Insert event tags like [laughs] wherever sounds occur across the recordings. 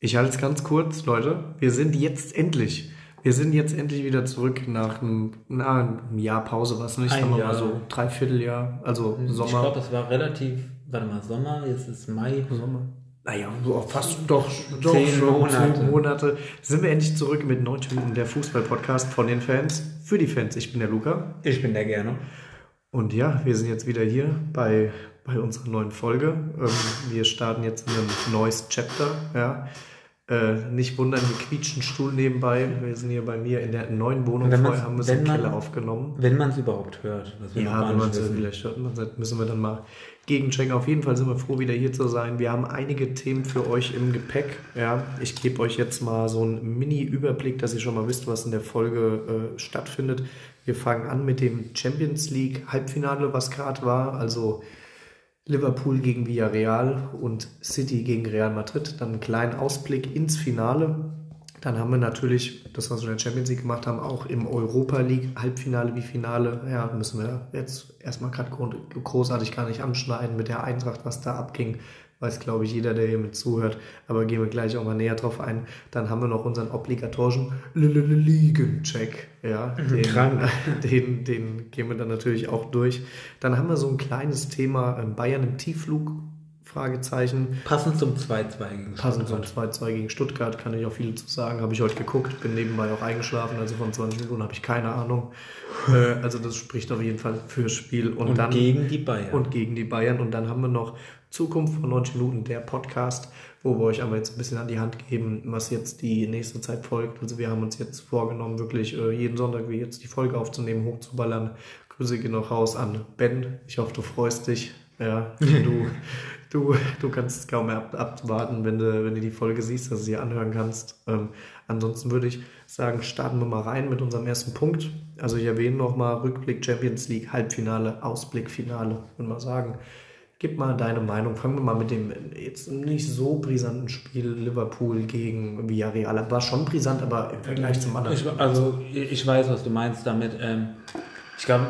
Ich halte es ganz kurz, Leute. Wir sind jetzt endlich. Wir sind jetzt endlich wieder zurück nach einem, na, einem Jahr Pause, was nicht, Ein sagen wir Jahr. mal so Dreivierteljahr, also Ich Sommer. glaube, das war relativ, warte mal, Sommer, jetzt ist Mai. Sommer. Naja, so fast doch, doch Zehn schon Monate. zehn Monate. Sind wir endlich zurück mit 90 Minuten der Fußball-Podcast von den Fans für die Fans. Ich bin der Luca. Ich bin der gerne. Und ja, wir sind jetzt wieder hier bei, bei unserer neuen Folge. Ähm, wir starten jetzt in ein neues Chapter. Ja. Äh, nicht wundern, hier quietscht ein Stuhl nebenbei. Wir sind hier bei mir in der neuen Wohnung. Vorher haben wir es im man- Keller aufgenommen. Wenn man es überhaupt hört. Wir Ja, wenn man es vielleicht hört, man sagt, müssen wir dann mal gegenchecken. Auf jeden Fall sind wir froh, wieder hier zu sein. Wir haben einige Themen für euch im Gepäck. Ja, ich gebe euch jetzt mal so einen Mini-Überblick, dass ihr schon mal wisst, was in der Folge äh, stattfindet. Wir fangen an mit dem Champions League Halbfinale, was gerade war. Also Liverpool gegen Villarreal und City gegen Real Madrid. Dann einen kleinen Ausblick ins Finale. Dann haben wir natürlich, das was wir in der Champions League gemacht haben, auch im Europa League Halbfinale wie Finale. Ja, müssen wir jetzt erstmal gerade großartig gar nicht anschneiden mit der Eintracht, was da abging. Weiß, glaube ich, jeder, der hier mit zuhört. Aber gehen wir gleich auch mal näher drauf ein. Dann haben wir noch unseren obligatorischen Ligen-Check. Ja, den, Krank. [laughs] den, den gehen wir dann natürlich auch durch. Dann haben wir so ein kleines Thema ähm, Bayern im Tiefflug. Fragezeichen. Passend zum 2-2 gegen Passend zum Stuttgart. 2-2 gegen Stuttgart kann ich auch viel zu sagen. Habe ich heute geguckt, bin nebenbei auch eingeschlafen, also von 20 Minuten habe ich keine Ahnung. [laughs] Äh, also das spricht auf jeden Fall fürs Spiel. Und, Und dann gegen die Bayern. und gegen die Bayern. Und dann haben wir noch Zukunft von 90 Minuten, der Podcast, wo wir euch aber jetzt ein bisschen an die Hand geben, was jetzt die nächste Zeit folgt. Also wir haben uns jetzt vorgenommen, wirklich äh, jeden Sonntag wie jetzt die Folge aufzunehmen, hochzuballern. Grüße gehen noch raus an Ben. Ich hoffe, du freust dich. Ja, [laughs] du, du, du kannst es kaum mehr ab, abwarten, wenn du, wenn du die Folge siehst, dass du sie anhören kannst. Ähm, ansonsten würde ich sagen, starten wir mal rein mit unserem ersten Punkt. Also ich erwähne nochmal Rückblick Champions League, Halbfinale, Ausblick, Finale, würde mal sagen. Gib mal deine Meinung. Fangen wir mal mit dem jetzt nicht so brisanten Spiel Liverpool gegen Villarreal. War schon brisant, aber im Vergleich zum anderen. Ich, also, ich weiß, was du meinst damit. Ähm, ich glaube,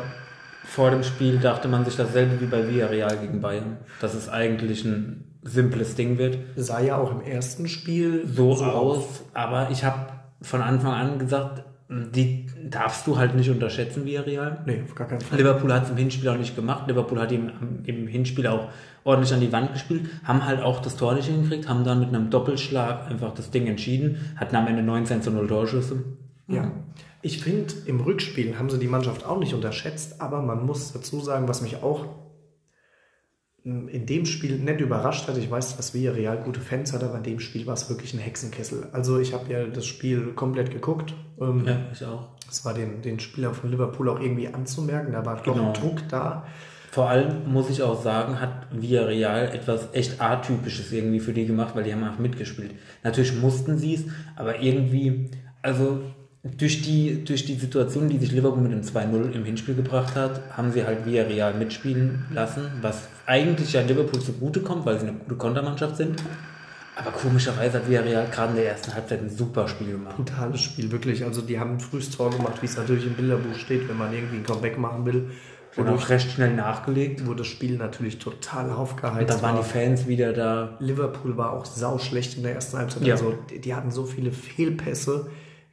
vor dem Spiel dachte man sich dasselbe wie bei Villarreal gegen Bayern, dass es eigentlich ein simples Ding wird. sah ja auch im ersten Spiel So aus, aber ich habe von Anfang an gesagt, die darfst du halt nicht unterschätzen, Villarreal. Nee, auf gar keinen Fall. Liverpool hat es im Hinspiel auch nicht gemacht. Liverpool hat ihm im Hinspiel auch ordentlich an die Wand gespielt, haben halt auch das Tor nicht hingekriegt, haben dann mit einem Doppelschlag einfach das Ding entschieden, hatten am Ende 19 zu 0 Torschüsse. Ja. Ich finde, im Rückspiel haben sie die Mannschaft auch nicht unterschätzt, aber man muss dazu sagen, was mich auch in dem Spiel nicht überrascht hat, ich weiß, dass Villarreal gute Fans hat, aber in dem Spiel war es wirklich ein Hexenkessel. Also ich habe ja das Spiel komplett geguckt. Ähm, Ja, ich auch. Es war den, den Spielern von Liverpool auch irgendwie anzumerken, da war doch Genau. ein Druck da. Vor allem muss ich auch sagen, hat Villarreal etwas echt atypisches irgendwie für die gemacht, weil die haben einfach mitgespielt. Natürlich mussten sie es, aber irgendwie, also durch die, durch die Situation, die sich Liverpool mit dem 2-0 im Hinspiel gebracht hat, haben sie halt Villarreal mitspielen lassen, was eigentlich ja Liverpool zugutekommt, weil sie eine gute Kontermannschaft sind. Aber komischerweise hat Villarreal gerade in der ersten Halbzeit ein super Spiel gemacht. Brutales Spiel, wirklich. Also die haben ein frühes Tor gemacht, wie es natürlich im Bilderbuch steht, wenn man irgendwie ein Comeback machen will. Und auch recht schnell nachgelegt. wo das Spiel natürlich total Und aufgeheizt da waren war. die Fans wieder da. Liverpool war auch sau schlecht in der ersten Halbzeit. Ja. Also die, die hatten so viele Fehlpässe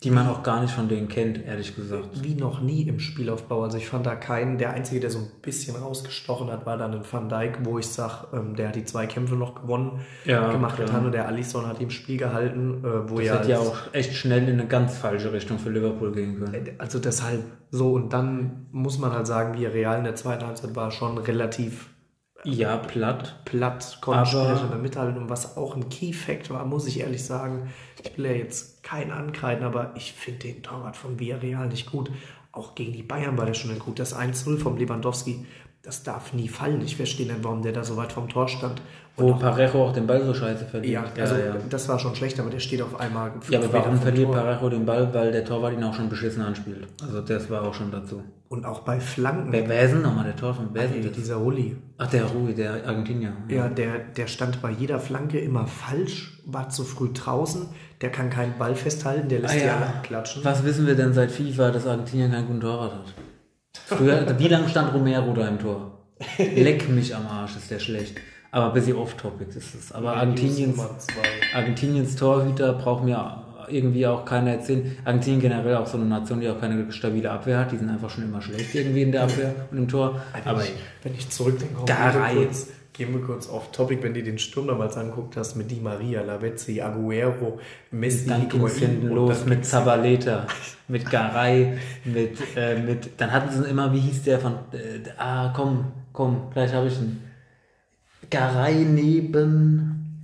Die man auch gar nicht von denen kennt, ehrlich gesagt. wie noch nie im Spielaufbau. Also ich fand da keinen, der Einzige, der so ein bisschen rausgestochen hat, war dann ein Van Dijk, wo ich sag, ähm, der hat die zwei Kämpfe noch gewonnen, Ja, gemacht klar. hat und der Alisson hat ihm Spiel gehalten, äh, wo Das ja, hätte ja auch echt schnell in eine ganz falsche Richtung für Liverpool gehen können. also deshalb so und dann muss man halt sagen, wie Real in der zweiten Halbzeit war schon relativ Ja, platt. platt, konnte Aber- mithalten. Und was auch ein Key-Fact war, muss ich ehrlich sagen, ich will ja jetzt keinen ankreiden, aber ich finde den Torwart von Villarreal nicht gut. Auch gegen die Bayern war der schon gut. Das 1-0 vom Lewandowski, das darf nie fallen. Ich verstehe nicht, warum der da so weit vom Tor stand. Wo Parejo auch den Ball so scheiße verliert. Ja, also ja, ja. das war schon schlecht, aber der steht auf einmal. ja aber warum verliert Tor. Parejo den Ball? Weil der Torwart ihn auch schon beschissen anspielt. Also das war auch schon dazu. Und auch bei Flanken. Wer, wer ist denn nochmal der Tor von wer Ey, dieser Rulli. Ach, der Rui, der Argentinier. Ja, der, der stand bei jeder Flanke immer falsch, war zu früh draußen, der kann keinen Ball festhalten, der lässt Ah, die ja. alle abklatschen. Was wissen wir denn seit FIFA, dass Argentinien keinen guten Torwart hat? Früher, wie lange stand Romero da im Tor? [laughs] Leck mich am Arsch, ist der schlecht. Aber ein bisschen off-topic ist es. Aber Argentiniens, Argentiniens Torhüter braucht mir irgendwie auch keiner erzählen. Argentinien generell auch so eine Nation, die auch keine stabile Abwehr hat. Die sind einfach schon immer schlecht irgendwie in der Abwehr und im Tor. Wenn Aber ich, wenn ich zurückdenke, Garay. Gehen wir kurz auf Topic, wenn du den Sturm damals anguckt hast mit Di Maria, Lavezzi, Aguero, Messi. Dann ging es hinten los mit Zabaleta, [laughs] mit Garay, mit, äh, mit, dann hatten sie immer, wie hieß der von, äh, ah, komm, komm, gleich habe ich ihn. Garay neben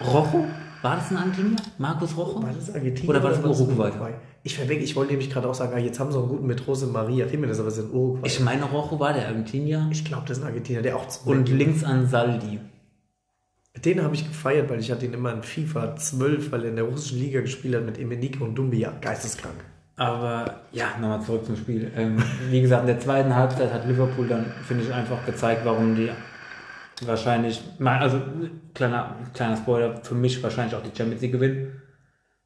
Rojo? War das ein Argentinier? Markus Rojo? War das Argentinien? Oder war das Uruguay? Uruguay? Ich verweg, ich wollte nämlich gerade auch sagen, ah, jetzt haben sie einen guten mit Rose Maria Jiménez, aber sind Uruguay. Ich meine, Rojo war der Argentinier. Ich glaube, das ist ein Argentinier, der auch Und links an Saldi. Den habe ich gefeiert, weil ich hatte ihn immer in FIFA 12, weil er in der russischen Liga gespielt hat mit Emenike und Dumbia. Geisteskrank. Aber ja, nochmal zurück zum Spiel. Ähm, wie gesagt, in der zweiten Halbzeit hat Liverpool dann, finde ich, einfach gezeigt, warum die wahrscheinlich, also kleiner, kleiner Spoiler, für mich wahrscheinlich auch die Champions League gewinnen,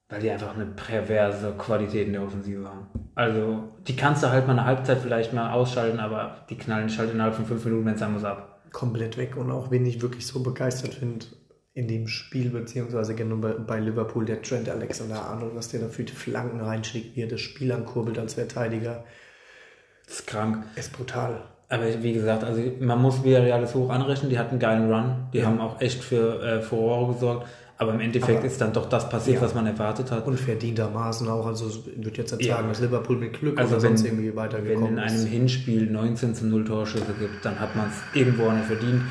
weil die einfach eine perverse Qualität in der Offensive haben. Also, die kannst du halt mal eine Halbzeit vielleicht mal ausschalten, aber die knallen dich halt innerhalb von fünf Minuten, wenn es sein muss, ab. Komplett weg und auch wenn ich wirklich so begeistert finde in dem Spiel, beziehungsweise bei, bei Liverpool, der Trent Alexander Arnold, was der da für die Flanken reinschlägt, wie er das Spiel ankurbelt als Verteidiger. Das ist krank. Ist brutal. Aber wie gesagt, also man muss Villarreal das hoch anrechnen, die hatten einen geilen Run, die ja. haben auch echt für äh, Furore gesorgt. Aber im Endeffekt Aber, ist dann doch das passiert, ja. was man erwartet hat. Und verdientermaßen auch. Also ich würde jetzt nicht ja. sagen, dass Liverpool mit Glück also oder wenn, sonst irgendwie weitergekommen Wenn in einem Hinspiel 19 zu 0 Torschüsse gibt, dann hat man es irgendwo nicht verdient.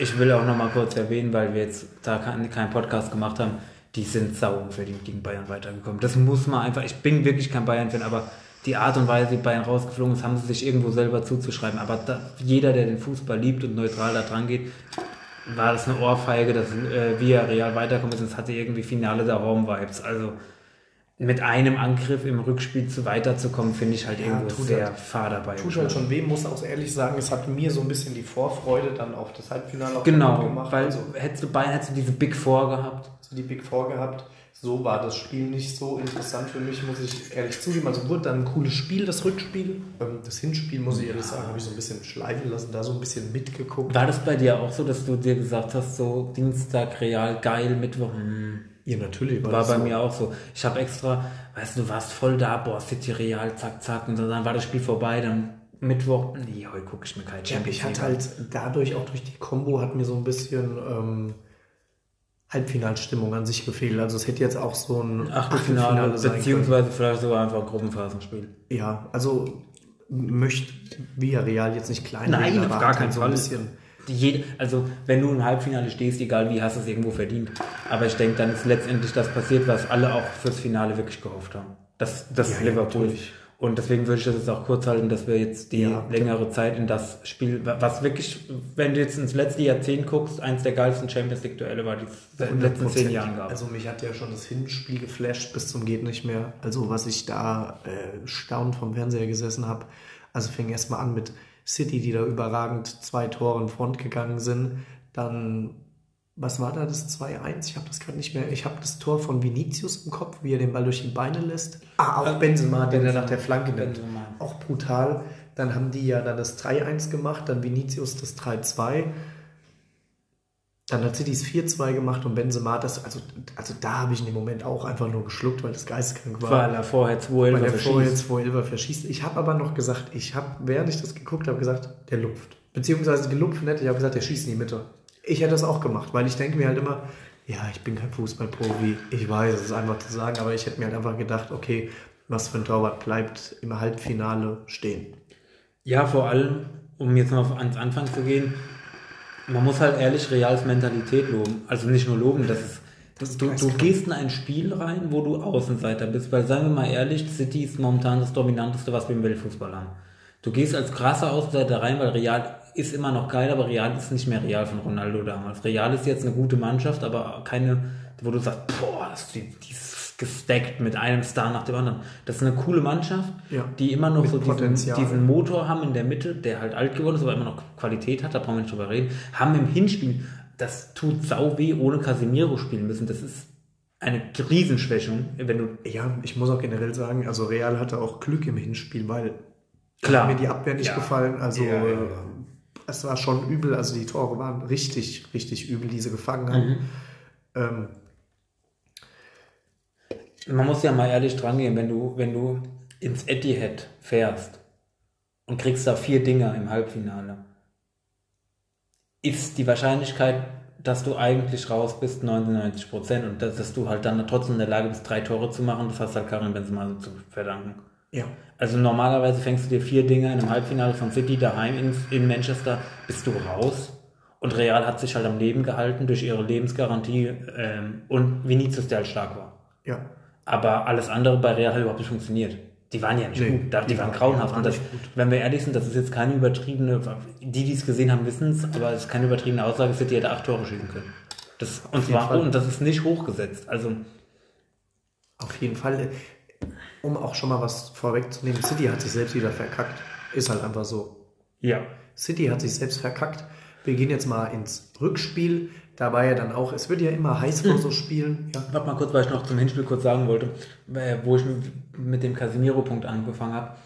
Ich will auch noch mal kurz erwähnen, weil wir jetzt da keinen Podcast gemacht haben, die sind sau unverdient gegen Bayern weitergekommen. Das muss man einfach, ich bin wirklich kein Bayern-Fan, aber die Art und Weise, wie Bayern rausgeflogen ist, haben sie sich irgendwo selber zuzuschreiben. Aber da, jeder, der den Fußball liebt und neutral da dran geht, war das eine Ohrfeige, dass äh, Real weiterkommt es hatte irgendwie Finale der Raum-Vibes. Also mit einem Angriff im Rückspiel zu weiterzukommen, finde ich halt ja, irgendwo sehr halt, fahr dabei. Tut halt schon weh, muss auch ehrlich sagen, es hat mir so ein bisschen die Vorfreude dann auf das Halbfinale auch genau, gemacht. Weil also, hättest du Bayern, hättest du diese Big Four gehabt. So die Big Four gehabt so war das Spiel nicht so interessant für mich, muss ich ehrlich zugeben. Also wurde dann ein cooles Spiel, das Rückspiel. Ähm, das Hinspiel, muss ich ehrlich sagen, habe ich so ein bisschen schleifen lassen, da so ein bisschen mitgeguckt. War das bei dir auch so, dass du dir gesagt hast, so Dienstag real geil, Mittwoch? Hm. Ja, natürlich. War, war bei so. mir auch so. Ich habe extra, weißt du, du warst voll da, boah, City Real, zack, zack, und dann war das Spiel vorbei, dann Mittwoch, nee, heute gucke ich mir kein Champions Ja, ich hatte halt dadurch, auch durch die Combo, hat mir so ein bisschen... Ähm, Halbfinalstimmung an sich gefehlt. Also es hätte jetzt auch so ein Achtelfinale, Achtelfinale sein beziehungsweise können. vielleicht sogar einfach ein Gruppenphasenspiel. Ja, also möchte Villarreal jetzt nicht klein Nein, auf gar keinen so Fall. Bisschen. Also wenn du im Halbfinale stehst, egal wie, hast du es irgendwo verdient. Aber ich denke, dann ist letztendlich das passiert, was alle auch fürs Finale wirklich gehofft haben. Dass das ja, Liverpool ja, und deswegen würde ich das jetzt auch kurz halten, dass wir jetzt die ja, längere Zeit in das Spiel, was wirklich, wenn du jetzt ins letzte Jahrzehnt guckst, eins der geilsten Champions League Duelle war, die es in den letzten zehn Jahren gab. Also mich hat ja schon das Hinspiel geflasht bis zum geht nicht mehr. Also was ich da äh, staunend vom Fernseher gesessen habe. Also fing erstmal an mit City, die da überragend zwei Tore in Front gegangen sind. Dann was war da das 2-1? Ich habe das gerade nicht mehr. Ich habe das Tor von Vinicius im Kopf, wie er den Ball durch die Beine lässt. Ah, auch Benzema, den er nach der Flanke nimmt. Auch brutal. Dann haben die ja dann das 3-1 gemacht, dann Vinicius das 3-2. Dann hat City das 4-2 gemacht und Benzema das, also, also da habe ich in dem Moment auch einfach nur geschluckt, weil das geisteskrank war. Weil er vorher 2-11 verschießt. Vorher 2-11 verschießt. Ich habe aber noch gesagt, ich habe, während ich das geguckt habe, gesagt, der lupft. Beziehungsweise gelupft nicht, ich habe gesagt, der schießt in die Mitte. Ich hätte das auch gemacht, weil ich denke mir halt immer, ja, ich bin kein Fußballprofi, ich weiß, es ist einfach zu sagen, aber ich hätte mir halt einfach gedacht, okay, was für ein Torwart bleibt im Halbfinale stehen. Ja, vor allem, um jetzt noch ans Anfang zu gehen, man muss halt ehrlich Reals Mentalität loben. Also nicht nur loben, das ist, das du, du gehst in ein Spiel rein, wo du Außenseiter bist, weil sagen wir mal ehrlich, City ist momentan das dominanteste, was wir im Weltfußball haben. Du gehst als krasser Außenseiter rein, weil Real ist immer noch geil, aber Real ist nicht mehr Real von Ronaldo damals. Real ist jetzt eine gute Mannschaft, aber keine, wo du sagst, boah, die, die ist gestackt mit einem Star nach dem anderen. Das ist eine coole Mannschaft, ja. die immer noch so diesen, diesen, Motor haben in der Mitte, der halt alt geworden ist, aber immer noch Qualität hat, da brauchen wir nicht drüber reden, haben im Hinspiel, das tut sau weh, ohne Casemiro spielen müssen. Das ist eine Riesenschwächung, wenn du. Ja, ich muss auch generell sagen, also Real hatte auch Glück im Hinspiel, weil Klar. mir die Abwehr nicht ja. gefallen. Also ja, ja. Es war schon übel, also die Tore waren richtig, richtig übel, die sie gefangen haben. Mhm. Ähm, Man muss ja mal ehrlich dran gehen, wenn du, wenn du ins Etihad fährst und kriegst da vier Dinger im Halbfinale, ist die Wahrscheinlichkeit, dass du eigentlich raus bist, 99 Prozent und dass, dass du halt dann trotzdem in der Lage bist, drei Tore zu machen, das hast halt Karim Benzema so zu verdanken. Ja. Also normalerweise fängst du dir vier Dinger in einem Halbfinale von City daheim in, in Manchester, bist du raus. Und Real hat sich halt am Leben gehalten durch ihre Lebensgarantie ähm, und Vinicius, der halt stark war. Ja. Aber alles andere bei Real hat überhaupt nicht funktioniert. Die waren ja nicht Nee, gut, die, die waren waren- grauenhaft. waren und das, wenn wir ehrlich sind, das ist jetzt keine übertriebene, die, die es gesehen haben, wissen es, aber es ist keine übertriebene Aussage, City hätte acht Tore schießen können. Das, und, zwar, und das ist nicht hochgesetzt. Also, Auf jeden Fall, um auch schon mal was vorwegzunehmen, City hat sich selbst wieder verkackt. Ist halt einfach so. ja. City hat sich selbst verkackt. Wir gehen jetzt mal ins Rückspiel. Da war ja dann auch, es wird ja immer heiß vor so [laughs] Spielen. Ja. Warte mal kurz, weil ich noch zum Hinspiel kurz sagen wollte, äh, wo ich mit dem Casimiro-Punkt angefangen habe.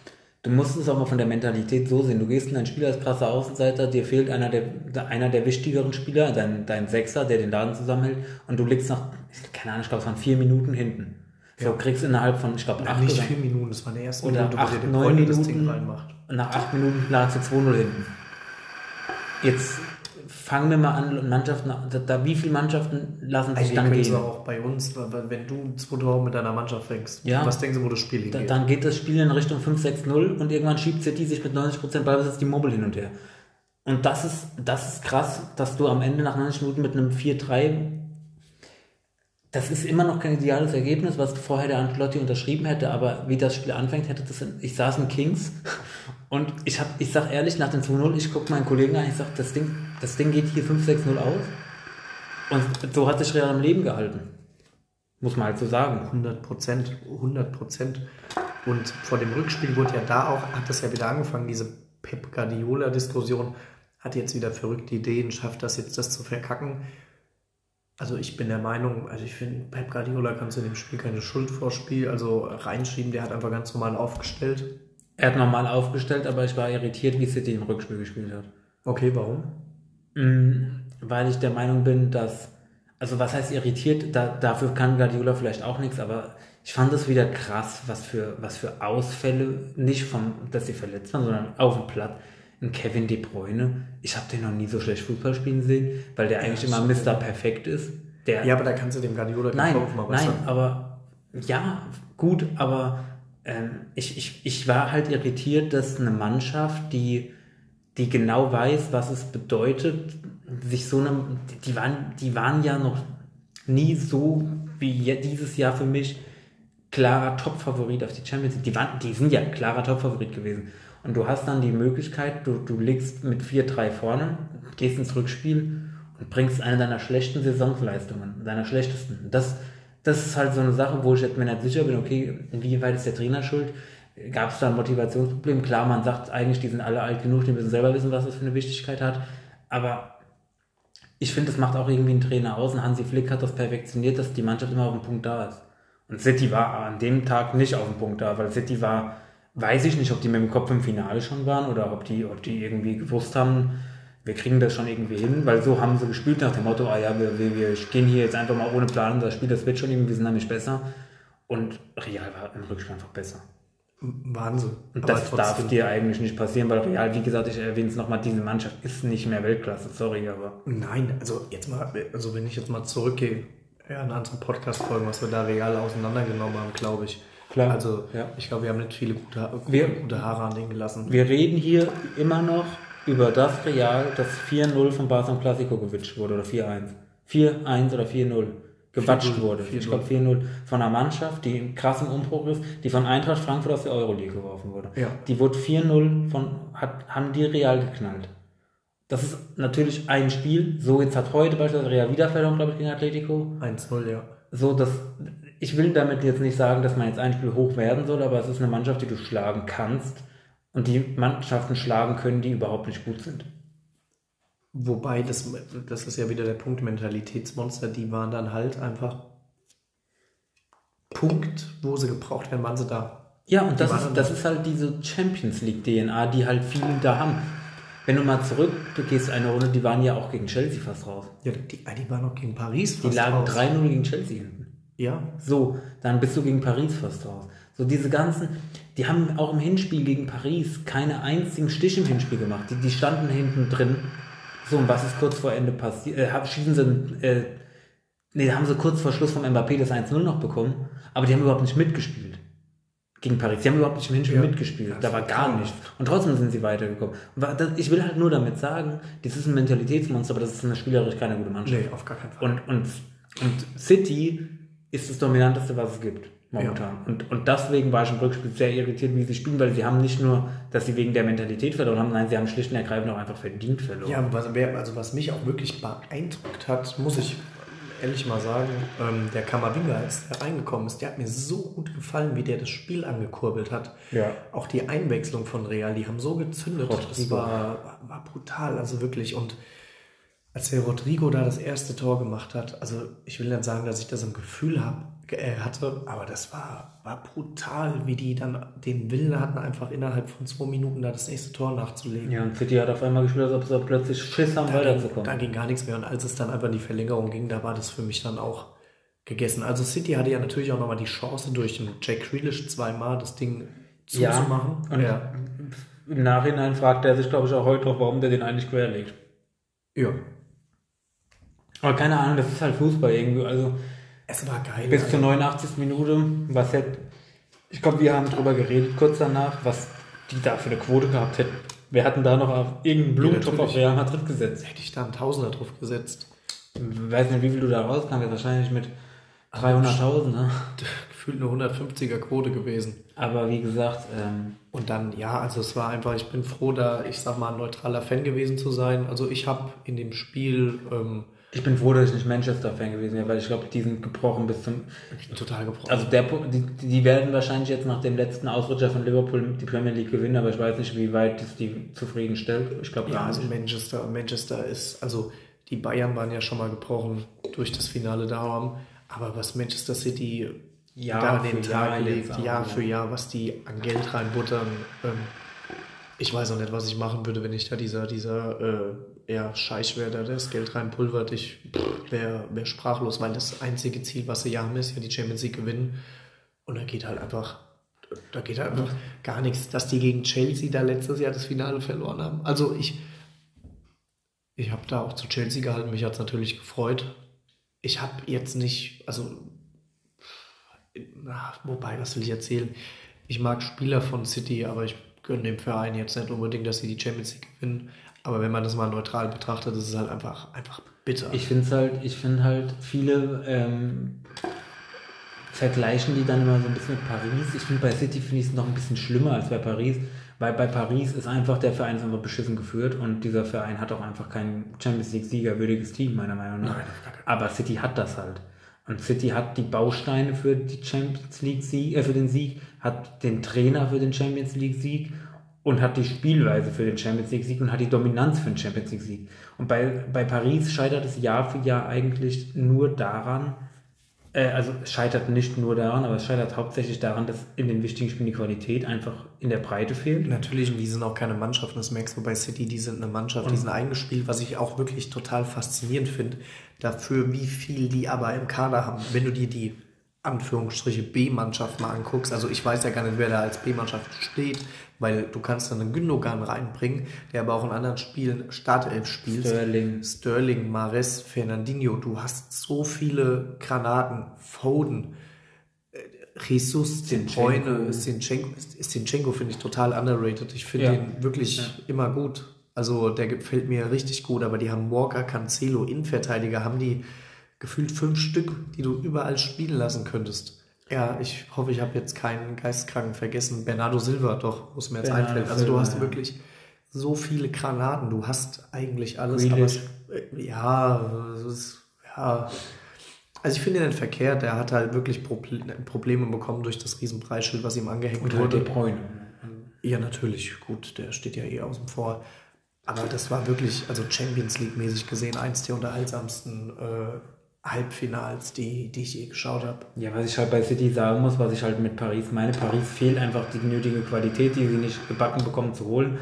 Du musst es auch mal von der Mentalität so sehen. Du gehst in ein Spiel als krasser Außenseiter, dir fehlt einer der, einer der wichtigeren Spieler, dein, dein Sechser, der den Laden zusammenhält, und du liegst nach, keine Ahnung, ich glaube, es waren vier Minuten hinten. So kriegst innerhalb von, ich glaube, acht Nicht vier Minuten, das war der ersten oder Minute, wo acht, der De neun Bruyne das Ding Minuten, reinmacht. nach acht Minuten lag es 2-0 hinten. Jetzt fangen wir mal an, Mannschaften, da, da, wie viele Mannschaften lassen sich Eigentlich dann gehen? auch bei uns, wenn du zwei Tore mit deiner Mannschaft fängst, Ja. was denkst du, wo das Spiel Da, hingeht? dann geht das Spiel in Richtung 5-6-0 und irgendwann schiebt City sich mit 90% Ballbesitz die Mobile hin und her. Und das ist, das ist krass, dass du am Ende nach 90 Minuten mit einem 4-3, das ist immer noch kein ideales Ergebnis, was vorher der Ancelotti unterschrieben hätte, aber wie das Spiel anfängt, hätte das, in, ich saß in Kings [laughs] und ich hab, ich sag ehrlich, nach dem 2-0, ich gucke meinen Kollegen an, ich sag, das Ding, das Ding geht hier 5-6-0 aus. Und so hat sich Real am Leben gehalten. Muss man halt so sagen. 100 Prozent, 100 Prozent. Und vor dem Rückspiel wurde ja da auch, hat das ja wieder angefangen, diese Pep Guardiola-Diskussion, hat jetzt wieder verrückte Ideen, schafft das jetzt, das zu verkacken. Also ich bin der Meinung, also ich finde, Pep Guardiola kannst du in dem Spiel keine Schuld vorspielen, also reinschieben, der hat einfach ganz normal aufgestellt. Er hat normal aufgestellt, aber ich war irritiert, wie City im Rückspiel gespielt hat. Okay, warum? Mm, Weil ich der Meinung bin, dass, also was heißt irritiert, da, dafür kann Guardiola vielleicht auch nichts, aber ich fand es wieder krass, was für, was für Ausfälle, nicht von, dass sie verletzt waren, sondern auf dem Platz. Ein Kevin De Bruyne, ich habe den noch nie so schlecht Fußball spielen sehen, weil der eigentlich immer Mr. Perfekt ist. Der, Ja, aber da kannst du dem Guardiola Nein, Vorwurf mal nein, aber ja, gut, aber ähm, ich, ich, ich war halt irritiert, dass eine Mannschaft, die, die genau weiß, was es bedeutet, sich so einem, die waren, die waren ja noch nie so wie dieses Jahr für mich klarer Top-Favorit auf die Champions League. Die, waren, die sind ja klarer Top-Favorit gewesen. Und du hast dann die Möglichkeit, du, du legst mit 4-3 vorne, gehst ins Rückspiel und bringst eine deiner schlechten Saisonleistungen, deiner schlechtesten. Das, das ist halt so eine Sache, wo ich jetzt mir nicht sicher bin, okay, inwieweit ist der Trainer schuld? Gab es da ein Motivationsproblem? Klar, man sagt eigentlich, die sind alle alt genug, die müssen selber wissen, was das für eine Wichtigkeit hat. Aber ich finde, das macht auch irgendwie einen Trainer aus. Und Hansi Flick hat das perfektioniert, dass die Mannschaft immer auf dem Punkt da ist. Und City war an dem Tag nicht auf dem Punkt da, weil City war, weiß ich nicht, ob die mit dem Kopf im Finale schon waren oder ob die, ob die irgendwie gewusst haben, wir kriegen das schon irgendwie hin, weil so haben sie gespielt nach dem Motto, ah ja, wir, wir, wir gehen hier jetzt einfach mal ohne Plan, das Spiel, das wird schon irgendwie, wir sind nämlich besser. Und Real war im Rückspiel einfach besser. Wahnsinn. Und das darf dir eigentlich nicht passieren, weil Real, wie gesagt, ich erwähne es nochmal, diese Mannschaft ist nicht mehr Weltklasse, sorry, aber. Nein, also jetzt mal, also wenn ich jetzt mal zurückgehe, ja, in andere Podcast-Folgen, was wir da real auseinandergenommen haben, glaube ich. Klar, Also, ja. ich glaube, wir haben nicht viele gute, Ha- Wir- gute Haare an denen gelassen. Wir reden hier immer noch über das Real, das 4-0 von Barca im Classico gewitscht wurde, oder 4-1. 4-1 oder 4-0 gewatscht 4-0, wurde. 4-0. Ich glaube 4-0 von einer Mannschaft, die in krassem Umbruch ist, die von Eintracht Frankfurt aus der Euroleague geworfen wurde. Ja. Die wurde 4-0 von, hat, haben die Real geknallt. Das ist natürlich ein Spiel. So, jetzt hat heute beispielsweise Real wieder verloren, glaube ich, gegen Atletico. 1-0, ja. so, dass ich will damit jetzt nicht sagen, dass man jetzt ein Spiel hoch werden soll, aber es ist eine Mannschaft, die du schlagen kannst und die Mannschaften schlagen können, die überhaupt nicht gut sind. Wobei, das, das ist ja wieder der Punkt, Mentalitätsmonster, die waren dann halt einfach Punkt, wo sie gebraucht werden, waren sie da. Ja, und das ist, das da. ist halt diese Champions League DNA, die halt viele da haben. wenn du mal zurückgehst eine Runde, die waren ja auch gegen Chelsea fast raus. Ja, die, die waren auch gegen Paris Die lagen 3-0 gegen Chelsea hinten. Ja, So, dann bist du gegen Paris fast raus. So diese ganzen, die haben auch im Hinspiel gegen Paris keine einzigen Stich im Hinspiel gemacht. Die, die standen hinten drin. So, und was ist kurz vor Ende passiert? Äh, schießen sie, äh, nee, haben sie kurz vor Schluss vom Mbappé das 1-0 noch bekommen, aber die haben überhaupt nicht mitgespielt. Gegen Paris. Die haben überhaupt nicht im Hinspiel Ja. mitgespielt. Da war gar nichts. Und trotzdem sind sie weitergekommen. Das- Ich will halt nur damit sagen, das ist ein Mentalitätsmonster, aber das ist eine spielerisch keine gute Mannschaft. nee, auf gar keinen Fall. Und, und, und City ist das Dominanteste, was es gibt, momentan. Und, und deswegen war ich im Rückspiel sehr irritiert, wie sie spielen, weil sie haben nicht nur, dass sie wegen der Mentalität verloren haben, nein, sie haben schlicht und ergreifend auch einfach verdient verloren. Ja, was, also was mich auch wirklich beeindruckt hat, muss ich ehrlich mal sagen, ähm, der Kamavinga, als der reingekommen ist, der hat mir so gut gefallen, wie der das Spiel angekurbelt hat. Ja. Auch die Einwechslung von Real, die haben so gezündet. Das Rodrigo. war, war brutal, also wirklich. Und als der Rodrigo da das erste Tor gemacht hat, also ich will nicht sagen, dass ich das im Gefühl hab, äh, hatte, aber das war, war brutal, wie die dann den Willen hatten, einfach innerhalb von zwei Minuten da das nächste Tor nachzulegen. Ja, und City hat auf einmal gespielt, als ob sie plötzlich Schiss haben, Da ging, weiterzukommen. da ging gar nichts mehr. Und als es dann einfach in die Verlängerung ging, da war das für mich dann auch gegessen. Also City hatte ja natürlich auch nochmal die Chance, durch den Jack Grealish zweimal das Ding Ja, zuzumachen. und ja. im Nachhinein fragt er sich, glaube ich, auch heute noch, warum der den eigentlich querlegt. ja. Aber keine Ahnung, das ist halt Fußball irgendwie. Also Es war geil. bis zur 89. Minute, was hätte, ich glaube, wir haben drüber geredet kurz danach, was die da für eine Quote gehabt hätten. Wir hatten da noch auf irgendeinen Blumentopf natürlich. auf Real Madrid gesetzt. Hätte ich da einen Tausender drauf gesetzt. Ich weiß nicht, wie viel du da rauskam, wahrscheinlich mit 300.000, ne? [laughs] Gefühlt eine 150er Quote gewesen. Aber wie gesagt, ähm, Und dann, ja, also es war einfach, ich bin froh, da, ich sag mal, ein neutraler Fan gewesen zu sein. Also ich habe in dem Spiel ähm, ich bin froh, dass ich nicht Manchester-Fan gewesen wäre, weil ich glaube, die sind gebrochen bis zum. total gebrochen. Also der, die, die werden wahrscheinlich jetzt nach dem letzten Ausrutscher von Liverpool die Premier League gewinnen, aber ich weiß nicht, wie weit das die zufriedenstellt. Ich glaube Ja, also nicht. Manchester, Manchester ist, also die Bayern waren ja schon mal gebrochen durch das Finale da haben, aber was Manchester City Jahr da an den für Jahr Tag legt, Jahr ja. für Jahr, was die an Geld reinbuttern, ähm, ich weiß auch nicht, was ich machen würde, wenn ich da dieser, dieser, äh, ja, Scheich wäre, der das Geld reinpulvert. Ich wäre wär sprachlos, weil das einzige Ziel, was sie haben, ist ja die Champions League gewinnen. Und da geht halt einfach, da geht halt einfach gar nichts, dass die gegen Chelsea da letztes Jahr das Finale verloren haben. Also ich, ich habe da auch zu Chelsea gehalten, mich hat es natürlich gefreut. Ich habe jetzt nicht, also, na, wobei, was will ich erzählen? Ich mag Spieler von City, aber ich gönne dem Verein jetzt nicht unbedingt, dass sie die Champions League gewinnen. Aber wenn man das mal neutral betrachtet, ist es halt einfach, einfach bitter. Ich finde es halt, ich finde halt, viele ähm, vergleichen die dann immer so ein bisschen mit Paris. Ich finde bei City finde ich es noch ein bisschen schlimmer als bei Paris, weil bei Paris ist einfach der Verein ist einfach beschissen geführt und dieser Verein hat auch einfach kein Champions League Sieger würdiges Team meiner Meinung nach. Nein, Aber City hat das halt. Und City hat die Bausteine für die Champions League Sieg, äh, für den Sieg, hat den Trainer für den Champions League Sieg und hat die Spielweise für den Champions League Sieg und hat die Dominanz für den Champions League Sieg. Und bei, bei Paris scheitert es Jahr für Jahr eigentlich nur daran, äh, also scheitert nicht nur daran, aber es scheitert hauptsächlich daran, dass in den wichtigen Spielen die Qualität einfach in der Breite fehlt. Natürlich, und die sind auch keine Mannschaft, das merkst du bei City, die sind eine Mannschaft, die sind eingespielt, was ich auch wirklich total faszinierend finde, dafür, wie viel die aber im Kader haben. Wenn du dir die Anführungsstriche B-Mannschaft mal anguckst, also ich weiß ja gar nicht, wer da als B-Mannschaft steht, weil du kannst dann einen Gündogan reinbringen, der aber auch in anderen Spielen Startelf spielt. Sterling. Sterling, Mares, Fernandinho, du hast so viele Granaten, Foden, äh, Jesus, De Zinchenko. Bruyne, Sinchenko, Sinchenko finde ich total underrated. Ich finde Ja. ihn wirklich immer gut. Also der gefällt mir richtig gut, aber die haben Walker, Cancelo, Innenverteidiger, haben die gefühlt fünf Stück, die du überall spielen lassen könntest. Ja, ich hoffe, ich habe jetzt keinen Geistkranken vergessen. Bernardo Silva, doch, es mir jetzt Bernardo einfällt. Also du hast ja. wirklich so viele Granaten. Du hast eigentlich alles, Grealish. aber äh, ja, ist, ja. Also ich finde den verkehrt. Der hat halt wirklich Proble Probleme bekommen durch das Riesenpreisschild, was ihm angehängt Und halt wurde. De Bruyne. Ja, natürlich. Gut, der steht ja eh außen vor. Aber das war wirklich, also Champions League-mäßig gesehen, eins der unterhaltsamsten äh, Halbfinals, die, die ich je geschaut habe. Ja, was ich halt bei City sagen muss, was ich halt mit Paris meine, Paris fehlt einfach die nötige Qualität, die sie nicht gebacken bekommen zu holen.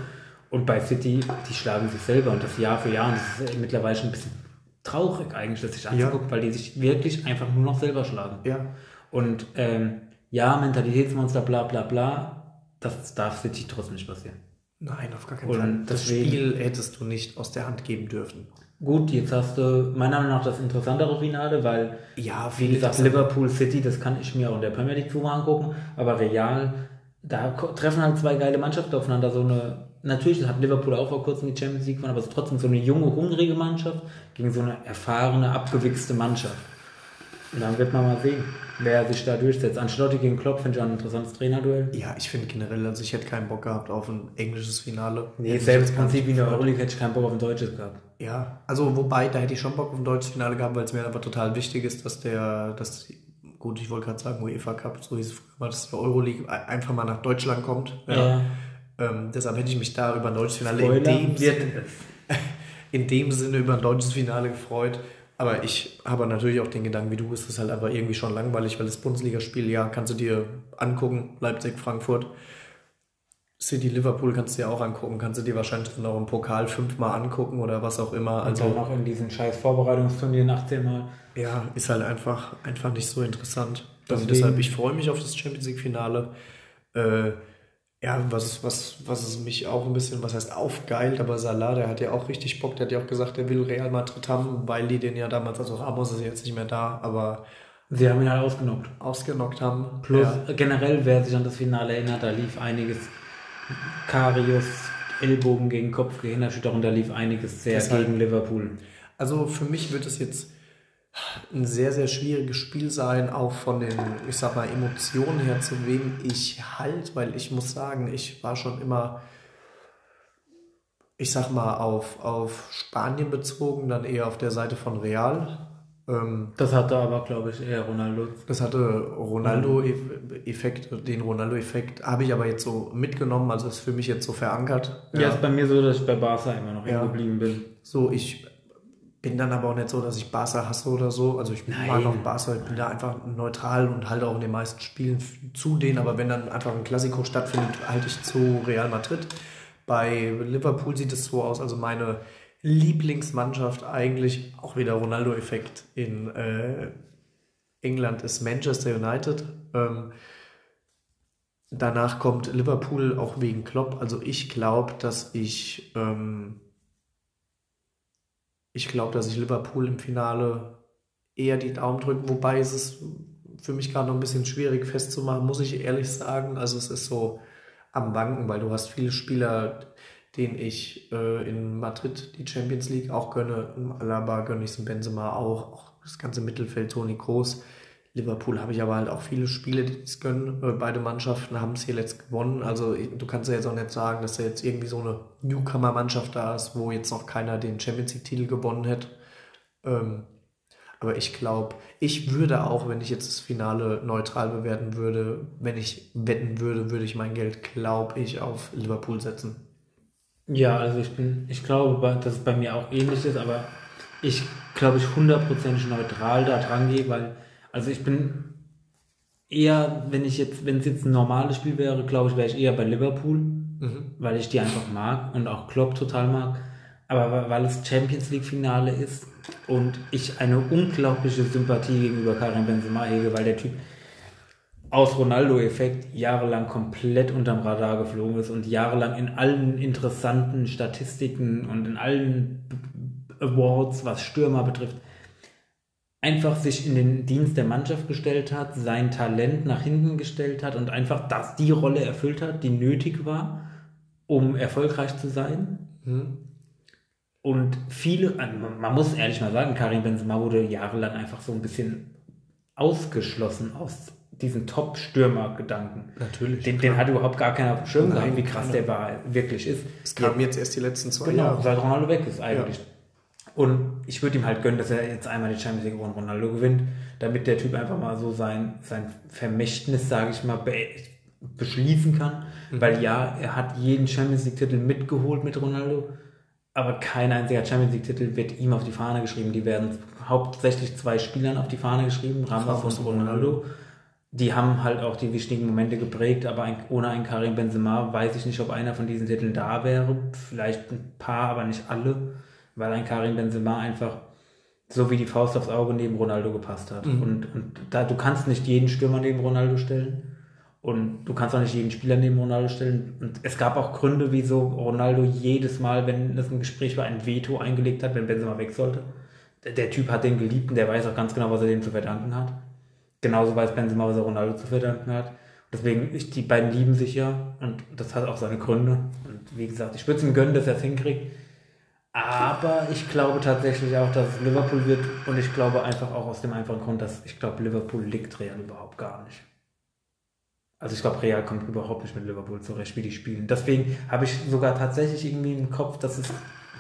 Und bei City, die schlagen sich selber und das Jahr für Jahr. Und das ist mittlerweile schon ein bisschen traurig eigentlich, dass sich anguckt, ja. weil die sich wirklich einfach nur noch selber schlagen. Ja. Und ähm, ja, Mentalitätsmonster, bla bla bla, das darf City trotzdem nicht passieren. Nein, auf gar keinen Fall. Das deswegen, Spiel hättest du nicht aus der Hand geben dürfen. Gut, jetzt hast du meiner Meinung nach das interessantere Finale, weil, ja, wie gesagt, Liverpool City, das kann ich mir auch in der Premier League Tour angucken, aber Real, da treffen halt zwei geile Mannschaften aufeinander. So eine, natürlich hat Liverpool auch vor kurzem die Champions League gewonnen, aber es ist trotzdem so eine junge, hungrige Mannschaft gegen so eine erfahrene, abgewichste Mannschaft. Und dann wird man mal sehen, wer sich da durchsetzt. Ancelotti gegen Klopp finde ich ein interessantes Trainerduell. Ja, ich finde generell, also ich hätte keinen Bock gehabt auf ein englisches Finale. Nee, selbst Prinzip wie in der Euroleague hätte ich keinen Bock auf ein deutsches gehabt. Ja, also wobei, da hätte ich schon Bock auf ein deutsches Finale gehabt, weil es mir einfach total wichtig ist, dass der, dass, gut, ich wollte gerade sagen UEFA Cup, so hieß es früher, dass der Euroleague einfach mal nach Deutschland kommt. Ja. ja. Ähm, deshalb hätte ich mich da über ein deutsches Finale in dem, Sinne, [laughs] in dem Sinne über ein deutsches Finale gefreut. Aber ich habe natürlich auch den Gedanken, wie du, ist es halt aber irgendwie schon langweilig, weil das Bundesligaspiel, ja, kannst du dir angucken, Leipzig, Frankfurt. City Liverpool kannst du dir auch angucken, kannst du dir wahrscheinlich dann auch im Pokal fünfmal angucken oder was auch immer. Also Und auch in diesen scheiß Vorbereitungsturnieren 18 Mal. Ja, ist halt einfach, einfach nicht so interessant. Also deshalb, ich freue mich auf das Champions League Finale. Äh, ja, was, was, was es mich auch ein bisschen, was heißt aufgeilt, aber Salah, der hat ja auch richtig Bock, der hat ja auch gesagt, er will Real Madrid haben, weil die den ja damals, also Ramos ist jetzt nicht mehr da, aber Sie haben ihn halt ausgenockt. Ausgenockt haben. Plus ja. generell, wer sich an das Finale erinnert, da lief einiges Karius, Ellbogen gegen Kopf, Gehirnerschütterung, da lief einiges sehr Deshalb, gegen Liverpool. Also für mich wird es jetzt ein sehr, sehr schwieriges Spiel sein, auch von den, ich sag mal, Emotionen her, zu wem ich halt, weil ich muss sagen, ich war schon immer, ich sag mal, auf, auf Spanien bezogen, dann eher auf der Seite von Real. Ähm, das hatte aber, glaube ich, eher Ronaldo. Das hatte Ronaldo-Effekt, den Ronaldo-Effekt habe ich aber jetzt so mitgenommen, also ist für mich jetzt so verankert. Ja, ja ist bei mir so, dass ich bei Barca immer noch ja. geblieben bin. So, ich bin dann aber auch nicht so, dass ich Barca hasse oder so. Also ich Nein. mag auch Barca, ich bin da einfach neutral und halte auch in den meisten Spielen zu denen. Aber wenn dann einfach ein Klassiko stattfindet, halte ich zu Real Madrid. Bei Liverpool sieht es so aus, also meine Lieblingsmannschaft eigentlich, auch wieder Ronaldo-Effekt in äh, England ist Manchester United. Ähm, danach kommt Liverpool auch wegen Klopp. Also ich glaube, dass ich... Ähm, ich glaube, dass ich Liverpool im Finale eher die Daumen drücke, wobei es ist für mich gerade noch ein bisschen schwierig festzumachen, muss ich ehrlich sagen. Also es ist so am Banken, weil du hast viele Spieler, denen ich äh, in Madrid die Champions League auch gönne. Im Alaba gönne ich es, Benzema auch, auch das ganze Mittelfeld, Toni Groß. Liverpool habe ich aber halt auch viele Spiele, die es gönnen. Äh, beide Mannschaften haben es hier letzt gewonnen. Also du kannst ja jetzt auch nicht sagen, dass da jetzt irgendwie so eine Newcomer-Mannschaft da ist, wo jetzt noch keiner den Champions League-Titel gewonnen hätte. Ähm, aber ich glaube, ich würde auch, wenn ich jetzt das Finale neutral bewerten würde, wenn ich wetten würde, würde ich mein Geld, glaube ich, auf Liverpool setzen. Ja, also ich bin, ich glaube, dass es bei mir auch ähnlich ist, aber ich glaube, ich hundertprozentig neutral da dran gehe, weil also ich bin eher, wenn ich jetzt, wenn es jetzt ein normales Spiel wäre, glaube ich, wäre ich eher bei Liverpool, mhm. weil ich die einfach mag und auch Klopp total mag. Aber weil es Champions League Finale ist und ich eine unglaubliche Sympathie gegenüber Karim Benzema hege, weil der Typ aus Ronaldo-Effekt jahrelang komplett unterm Radar geflogen ist und jahrelang in allen interessanten Statistiken und in allen Awards, was Stürmer betrifft, einfach sich in den Dienst der Mannschaft gestellt hat, sein Talent nach hinten gestellt hat und einfach das die Rolle erfüllt hat, die nötig war, um erfolgreich zu sein. Mhm. Und viele, also man muss ehrlich mal sagen, Karim Benzema wurde jahrelang einfach so ein bisschen ausgeschlossen aus diesen Top-Stürmer-Gedanken. Natürlich. Den, den hat überhaupt gar keiner auf dem Schirm gehabt, wie krass der war, wirklich ist. Es kam jetzt erst die letzten zwei genau, Jahre. Genau, seit Ronaldo weg ist eigentlich. Ja. Und ich würde ihm halt gönnen, dass er jetzt einmal die Champions League und Ronaldo gewinnt, damit der Typ einfach mal so sein, sein Vermächtnis, sage ich mal, be beschließen kann. Mhm. Weil ja, er hat jeden Champions League-Titel mitgeholt mit Ronaldo, aber kein einziger Champions League-Titel wird ihm auf die Fahne geschrieben. Die werden hauptsächlich zwei Spielern auf die Fahne geschrieben, Ramos und Ronaldo. die haben halt auch die wichtigen Momente geprägt, aber ein, ohne einen Karim Benzema weiß ich nicht, ob einer von diesen Titeln da wäre. Vielleicht ein paar, aber nicht alle, weil ein Karim Benzema einfach so wie die Faust aufs Auge neben Ronaldo gepasst hat. Mhm. Und, und da, du kannst nicht jeden Stürmer neben Ronaldo stellen. Und du kannst auch nicht jeden Spieler neben Ronaldo stellen. Und es gab auch Gründe, wieso Ronaldo jedes Mal, wenn es ein Gespräch war, ein Veto eingelegt hat, wenn Benzema weg sollte. Der, der Typ hat den geliebt und der weiß auch ganz genau, was er dem zu verdanken hat. Genauso weiß Benzema, was er Ronaldo zu verdanken hat. Deswegen, ich, die beiden lieben sich ja und das hat auch seine Gründe. Und wie gesagt, ich würde es ihm gönnen, dass er es hinkriegt. Aber ich glaube tatsächlich auch, dass es Liverpool wird und ich glaube einfach auch aus dem einfachen Grund, dass ich glaube, Liverpool liegt Real überhaupt gar nicht. Also ich glaube, Real kommt überhaupt nicht mit Liverpool zurecht, wie die spielen. Deswegen habe ich sogar tatsächlich irgendwie im Kopf, dass es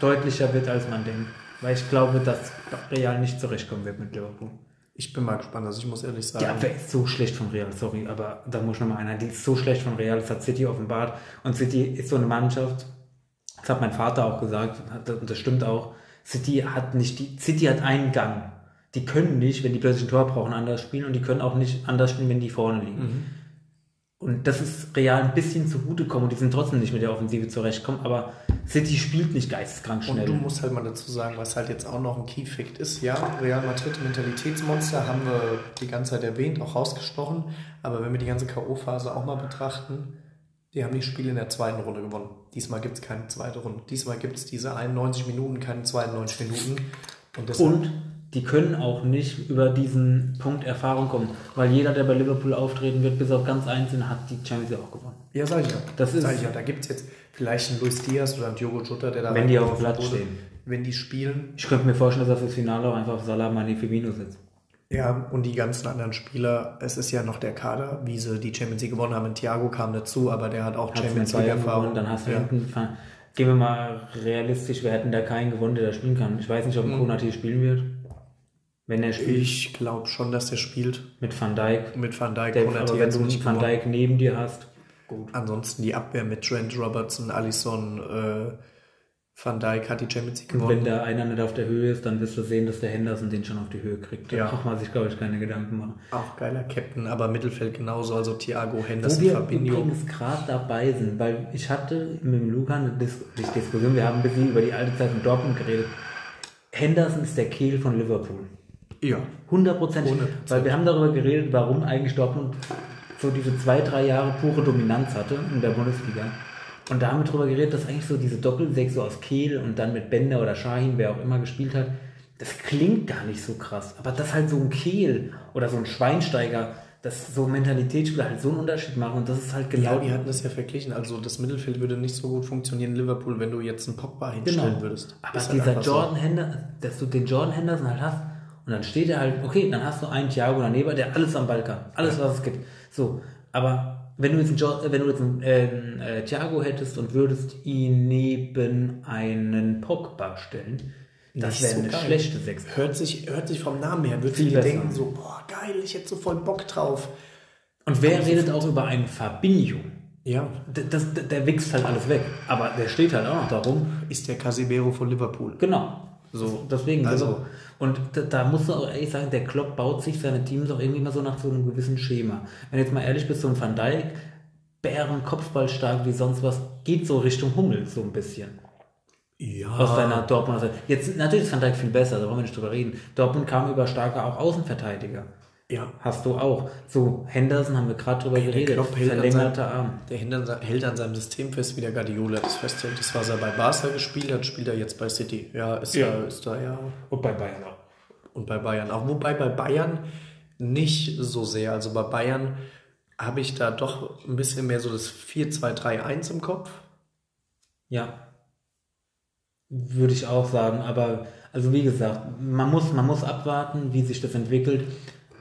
deutlicher wird, als man denkt. Weil ich glaube, dass Real nicht zurechtkommen wird mit Liverpool. Ich bin mal gespannt, also ich muss ehrlich sagen. Die Abwehr ist so schlecht von Real, sorry, aber da muss ich nochmal einer, die ist so schlecht von Real, das hat City offenbart. Und City ist so eine Mannschaft, das hat mein Vater auch gesagt, und das stimmt auch, City hat nicht, die, City hat einen Gang. Die können nicht, wenn die plötzlich ein Tor brauchen, anders spielen und die können auch nicht anders spielen, wenn die vorne liegen. Mhm. Und das ist Real ein bisschen zugutekommen und die sind trotzdem nicht mit der Offensive zurechtkommen, aber City spielt nicht geisteskrank schnell. Und du musst halt mal dazu sagen, was halt jetzt auch noch ein Key-Fact ist. Ja, Real Madrid Mentalitätsmonster haben wir die ganze Zeit erwähnt, auch rausgesprochen. Aber wenn wir die ganze K.O.-Phase auch mal betrachten, die haben die Spiele in der zweiten Runde gewonnen. Diesmal gibt es keine zweite Runde. Diesmal gibt es diese 91 Minuten, keine 92 Minuten. Und, und die können auch nicht über diesen Punkt Erfahrung kommen, weil jeder, der bei Liverpool auftreten wird, bis auf ganz einzeln, hat die Champions League auch gewonnen. Ja, sag ich ja. Das ist, sag ich ja. Da gibt es jetzt vielleicht einen Luis Diaz oder einen Diogo Jota, der da Wenn die auf dem Platz stehen. Wenn die spielen. Ich könnte mir vorstellen, dass er fürs Finale auch einfach auf Salah Mane Firmino sitzt. Ja, und die ganzen anderen Spieler, es ist ja noch der Kader, wie sie die Champions League gewonnen haben. Thiago kam dazu, aber der hat auch Hat's Champions League Erfahrung. Dann hast du ja. hinten, gehen wir mal realistisch, wir hätten da keinen gewonnen, der da spielen kann. Ich weiß nicht, ob mhm. Konati spielen wird. Wenn er spielt. Ich glaube schon, dass er spielt. Mit Van Dijk. Mit Van Dijk. Der, aber wenn du nicht Van Dijk neben dir hast, gut. Ansonsten die Abwehr mit Trent Robertson, Allison, äh, Van Dijk hat die Champions League gewonnen. Und wenn da einer nicht auf der Höhe ist, dann wirst du sehen, dass der Henderson den schon auf die Höhe kriegt. Da ja. braucht man sich, glaube ich, keine Gedanken machen. Auch geiler Captain, aber Mittelfeld genauso, also Thiago, Henderson, Wo wir Fabinho. übrigens gerade dabei sind, weil ich hatte mit dem Luca eine Dis Diskussion, wir haben ein bisschen über die alte Zeit in Dortmund geredet. Henderson ist der Kehl von Liverpool. Ja. Hundertprozentig. Weil wir haben darüber geredet, warum eigentlich Dortmund so diese zwei, drei Jahre pure Dominanz hatte in der Bundesliga. Und da haben wir darüber geredet, dass eigentlich so diese Doppelsechs so aus Kehl und dann mit Bender oder Shahin, wer auch immer gespielt hat, das klingt gar nicht so krass. Aber dass halt so ein Kehl oder so ein Schweinsteiger, dass so Mentalitätsspieler halt so einen Unterschied machen und das ist halt genau. Ja, die hatten das ja verglichen. Also das Mittelfeld würde nicht so gut funktionieren in Liverpool, wenn du jetzt einen Pogba hinstellen genau. würdest. Aber ist dieser halt Jordan so. Henderson, dass du den Jordan Henderson halt hast, und dann steht er halt, okay, dann hast du einen Thiago daneben, der alles am Ball kann. Alles, was es gibt. So, aber wenn du jetzt einen, jo wenn du jetzt einen äh, äh, Thiago hättest und würdest ihn neben einen Pogba stellen, das wäre so eine geil. schlechte Sechs. Hört sich, hört sich vom Namen her, würde viele denken so, boah, geil, ich hätte so voll Bock drauf. Und wer redet auch über einen Fabinho? Ja. Das, das, der wächst halt alles weg. Aber der steht halt auch noch darum. Ist der Casimiro von Liverpool. Genau. So, deswegen. Also, und da, da musst du auch ehrlich sagen, der Klopp baut sich seine Teams auch irgendwie mal so nach so einem gewissen Schema. Wenn jetzt mal ehrlich bist, so ein Van Dijk, Bären, Kopfballstark wie sonst was, geht so Richtung Hummel so ein bisschen. Ja. Aus deiner Dortmunder Seite. Jetzt, natürlich ist Van Dijk viel besser, da wollen wir nicht drüber reden. Dortmund kam über starke auch Außenverteidiger. Ja. Hast du auch. So, Henderson haben wir gerade drüber der geredet. Klopp hält Verlängerter seinem, Arm. Der Henderson hält an seinem System fest, wie der Guardiola das festhält. Das, was er bei Barca gespielt hat, spielt er jetzt bei City. Ja, ist, ja. Da, ist da ja. Und bei Bayern auch. Und bei Bayern auch. Wobei bei Bayern nicht so sehr. Also bei Bayern habe ich da doch ein bisschen mehr so das 4-2-3-1 im Kopf. Ja. Würde ich auch sagen. Aber, also wie gesagt, man muss, man muss abwarten, wie sich das entwickelt.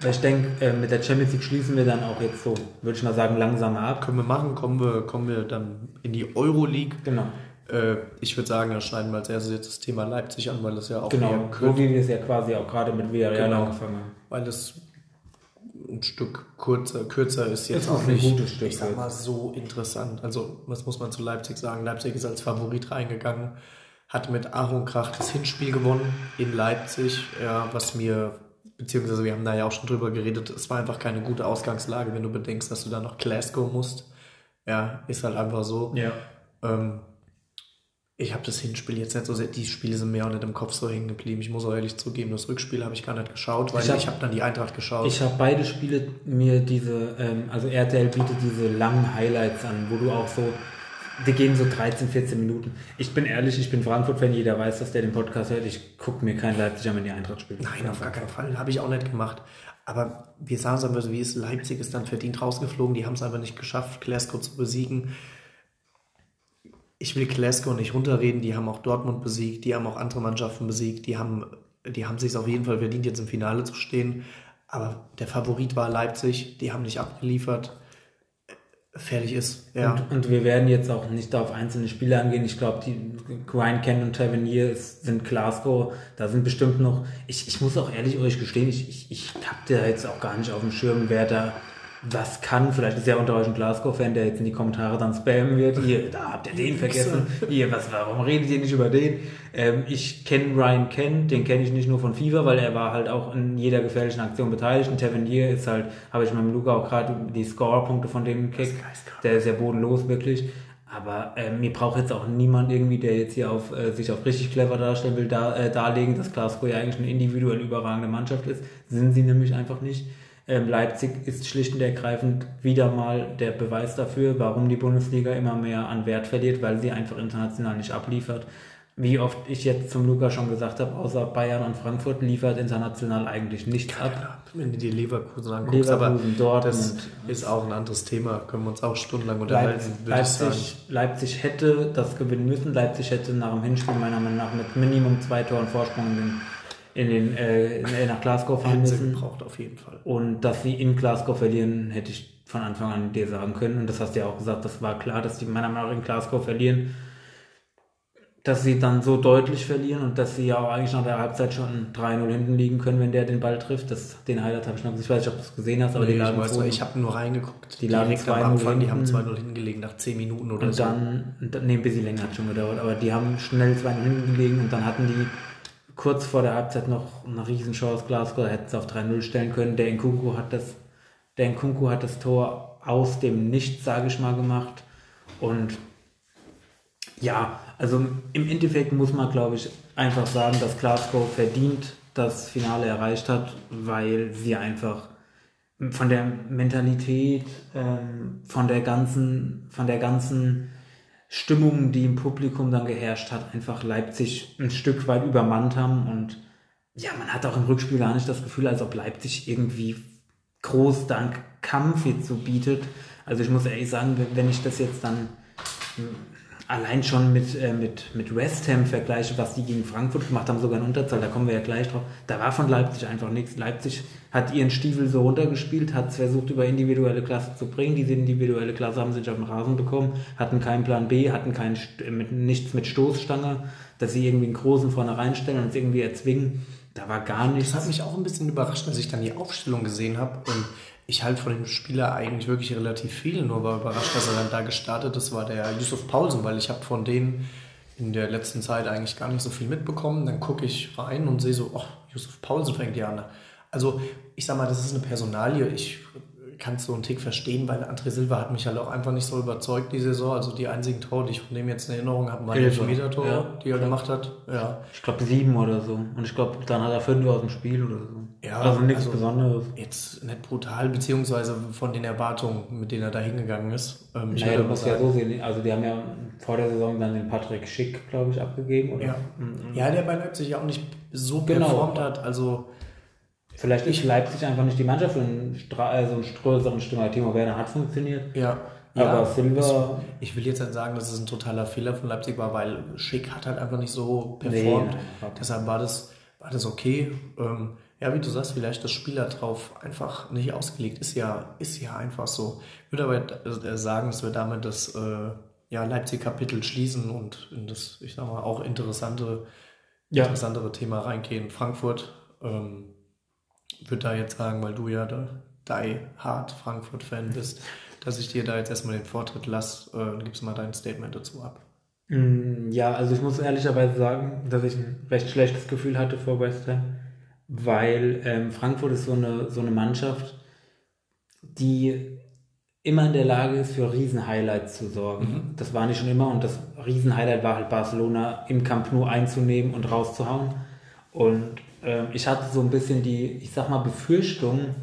Ich denke, äh, mit der Champions League schließen wir dann auch jetzt so, würde ich mal sagen, langsam ab. Können wir machen, kommen wir, kommen wir dann in die Euroleague. Genau. Äh, ich würde sagen, da schneiden wir als erstes jetzt das Thema Leipzig an, weil das ja auch genau, so wie wir es ja quasi auch gerade mit Villarreal genau, angefangen haben. Weil es ein Stück kürzer, kürzer ist jetzt ist auch nicht, gutes Stück ich sag mal, so interessant. Also, was muss man zu Leipzig sagen? Leipzig ist als Favorit reingegangen, hat mit Aaron Krach das Hinspiel gewonnen in Leipzig, ja, was mir beziehungsweise wir haben da ja auch schon drüber geredet, es war einfach keine gute Ausgangslage, wenn du bedenkst, dass du da noch Glasgow musst. Ja, ist halt einfach so. Ja. Ähm, ich habe das Hinspiel jetzt nicht so sehr, die Spiele sind mir auch nicht im Kopf so hängen geblieben. Ich muss auch ehrlich zugeben, das Rückspiel habe ich gar nicht geschaut, weil Ich ich hab- habe hab dann die Eintracht geschaut. Ich habe beide Spiele mir diese, ähm, also RTL bietet diese langen Highlights an, wo du auch so, die gehen so 13, 14 Minuten. Ich bin ehrlich, ich bin Frankfurt-Fan, jeder weiß, dass der den Podcast hört. Ich gucke mir kein Leipzig an, wenn die Eintracht spielt. Nein, auf gar keinen Fall. Habe ich auch nicht gemacht. Aber wir sagen es einfach so, wie es Leipzig ist dann verdient rausgeflogen. Die haben es einfach nicht geschafft, Glasgow zu besiegen. Ich will Glasgow nicht runterreden. Die haben auch Dortmund besiegt. Die haben auch andere Mannschaften besiegt. Die haben, die haben sich auf jeden Fall verdient, jetzt im Finale zu stehen. Aber der Favorit war Leipzig. Die haben nicht abgeliefert. Fertig ist. Ja. Und, und wir werden jetzt auch nicht auf einzelne Spiele angehen. Ich glaube, die Ryan Kent und Tavernier sind Glasgow. Da sind bestimmt noch. Ich, ich muss auch ehrlich euch gestehen, ich, ich, ich habe da jetzt auch gar nicht auf dem Schirm, wer da was kann. Vielleicht ist ja unter euch ein Glasgow-Fan, der jetzt in die Kommentare dann spammen wird. Ihr, da habt ihr den vergessen. Ihr, was, warum redet ihr nicht über den? Ähm, ich kenne Ryan Kent, den kenne ich nicht nur von FIFA, weil er war halt auch in jeder gefährlichen Aktion beteiligt. Und Tavernier ist halt, habe ich mit dem Luca auch gerade die Score-Punkte von dem geisteskrank. Der ist ja bodenlos, wirklich. Aber ähm, mir braucht jetzt auch niemand irgendwie, der jetzt hier auf, äh, sich auf richtig clever darstellen will, da, äh, darlegen, dass Glasgow ja eigentlich eine individuell überragende Mannschaft ist. Sind sie nämlich einfach nicht. Ähm, Leipzig ist schlicht und ergreifend wieder mal der Beweis dafür, warum die Bundesliga immer mehr an Wert verliert, weil sie einfach international nicht abliefert. Wie oft ich jetzt zum Luca schon gesagt habe, außer Bayern und Frankfurt liefert international eigentlich nichts ab. Wenn du die Leverkusen anguckst, Leverkusen, aber Dortmund. das ist auch ein anderes Thema. Können wir uns auch stundenlang unterhalten, Leipzig, würde ich sagen. Leipzig, hätte das gewinnen müssen. Leipzig hätte nach dem Hinspiel meiner Meinung nach mit Minimum zwei Toren Vorsprung in den, in den, äh, in- nach Glasgow fahren sie müssen. gebraucht, auf jeden Fall. Und dass sie in Glasgow verlieren, hätte ich von Anfang an dir sagen können. Und das hast du ja auch gesagt, das war klar, dass die meiner Meinung nach in Glasgow verlieren. Dass sie dann so deutlich verlieren und dass sie ja auch eigentlich nach der Halbzeit schon 3-0 hinten liegen können, wenn der den Ball trifft. Das, den Highlight habe ich noch gesehen. Ich weiß nicht, ob du es gesehen hast, aber Nee, die ich lagen 2-0. ich habe nur reingeguckt. Die lagen Direkt am 2-0 Anfang, die haben hinten. 2-0 hingelegen nach 10 Minuten oder Und so. dann, und dann, nee, ein bisschen länger hat schon gedauert, aber die haben schnell zwei hinten gelegen und dann hatten die kurz vor der Halbzeit noch eine Riesenchance Glasgow, da hätten sie auf 3-0 stellen können. Der Nkunku hat das, der Nkunku hat das Tor aus dem Nichts, sage ich mal, gemacht. Und ja, also im Endeffekt muss man, glaube ich, einfach sagen, dass Glasgow verdient das Finale erreicht hat, weil sie einfach von der Mentalität, ähm, von der ganzen, von der ganzen Stimmung, die im Publikum dann geherrscht hat, einfach Leipzig ein Stück weit übermannt haben und ja, man hat auch im Rückspiel gar nicht das Gefühl, als ob Leipzig irgendwie groß dank Kampf jetzt so bietet. Also ich muss ehrlich sagen, wenn- ich das jetzt dann hm, allein schon mit, äh, mit, mit West Ham vergleiche, was die gegen Frankfurt gemacht haben, sogar in Unterzahl, da kommen wir ja gleich drauf, da war von Leipzig einfach nichts. Leipzig hat ihren Stiefel so runtergespielt, hat es versucht über individuelle Klasse zu bringen. Diese individuelle Klasse haben sie nicht auf den Rasen bekommen, hatten keinen Plan B, hatten keinen, St- äh, mit, nichts mit Stoßstange, dass sie irgendwie einen Großen vorne reinstellen und es irgendwie erzwingen. Da war gar nichts. Das hat mich auch ein bisschen überrascht, als ich dann die Aufstellung gesehen habe. Und ich halte von dem Spieler eigentlich wirklich relativ viel, nur war überrascht, dass er dann da gestartet ist, war der Yusuf Paulsen, weil ich habe von denen in der letzten Zeit eigentlich gar nicht so viel mitbekommen. Dann gucke ich rein und sehe so, oh, Yusuf Paulsen fängt ja an. Also ich sag mal, das ist eine Personalie. Ich kann so einen Tick verstehen, weil André Silva hat mich halt auch einfach nicht so überzeugt die Saison. Also die einzigen Tore, die ich von dem jetzt in Erinnerung habe, waren die Elfer. Elfmeter-Tore, Ja. die er gemacht hat. Ja. Ich glaube sieben oder so. Und ich glaube, dann hat er fünf aus dem Spiel oder so. Ja, also nichts also- Besonderes. Jetzt nicht brutal, beziehungsweise von den Erwartungen, mit denen er da hingegangen ist. Ähm, ich Naja, du musst ja so sehen, also die haben ja vor der Saison dann den Patrick Schick, glaube ich, abgegeben. Oder? ja. ja, der bei Leipzig ja auch nicht so Genau. performt hat. Also Vielleicht ist Leipzig einfach nicht die Mannschaft für einen, Stra also einen größeren Stürmer. Timo Werner hat funktioniert. ja. Aber ja, Silva- Ich will jetzt nicht sagen, dass es ein totaler Fehler von Leipzig war, weil Schick hat halt einfach nicht so performt. Nee. Deshalb war das, war das okay. Ähm, ja, wie du sagst, vielleicht das Spieler drauf einfach nicht ausgelegt. Ist ja, ist ja einfach so. Ich würde aber äh, sagen, dass wir damit das äh, ja, Leipzig-Kapitel schließen und in das, ich sag mal, auch interessante, Ja. interessantere Thema reingehen. Frankfurt, ähm, würde da jetzt sagen, weil du ja der Die Hard Frankfurt-Fan bist, dass ich dir da jetzt erstmal den Vortritt lasse, äh, gibst mal dein Statement dazu ab. Mm, Ja, also ich muss ehrlicherweise sagen, dass ich ein recht schlechtes Gefühl hatte vor West Ham. weil ähm, Frankfurt ist so eine, so eine Mannschaft, die immer in der Lage ist, für Riesen-Highlights zu sorgen. Mhm. Das war nicht schon immer und das Riesen-Highlight war halt Barcelona im Camp Nou einzunehmen und rauszuhauen. Und äh, ich hatte so ein bisschen die, ich sag mal, Befürchtung,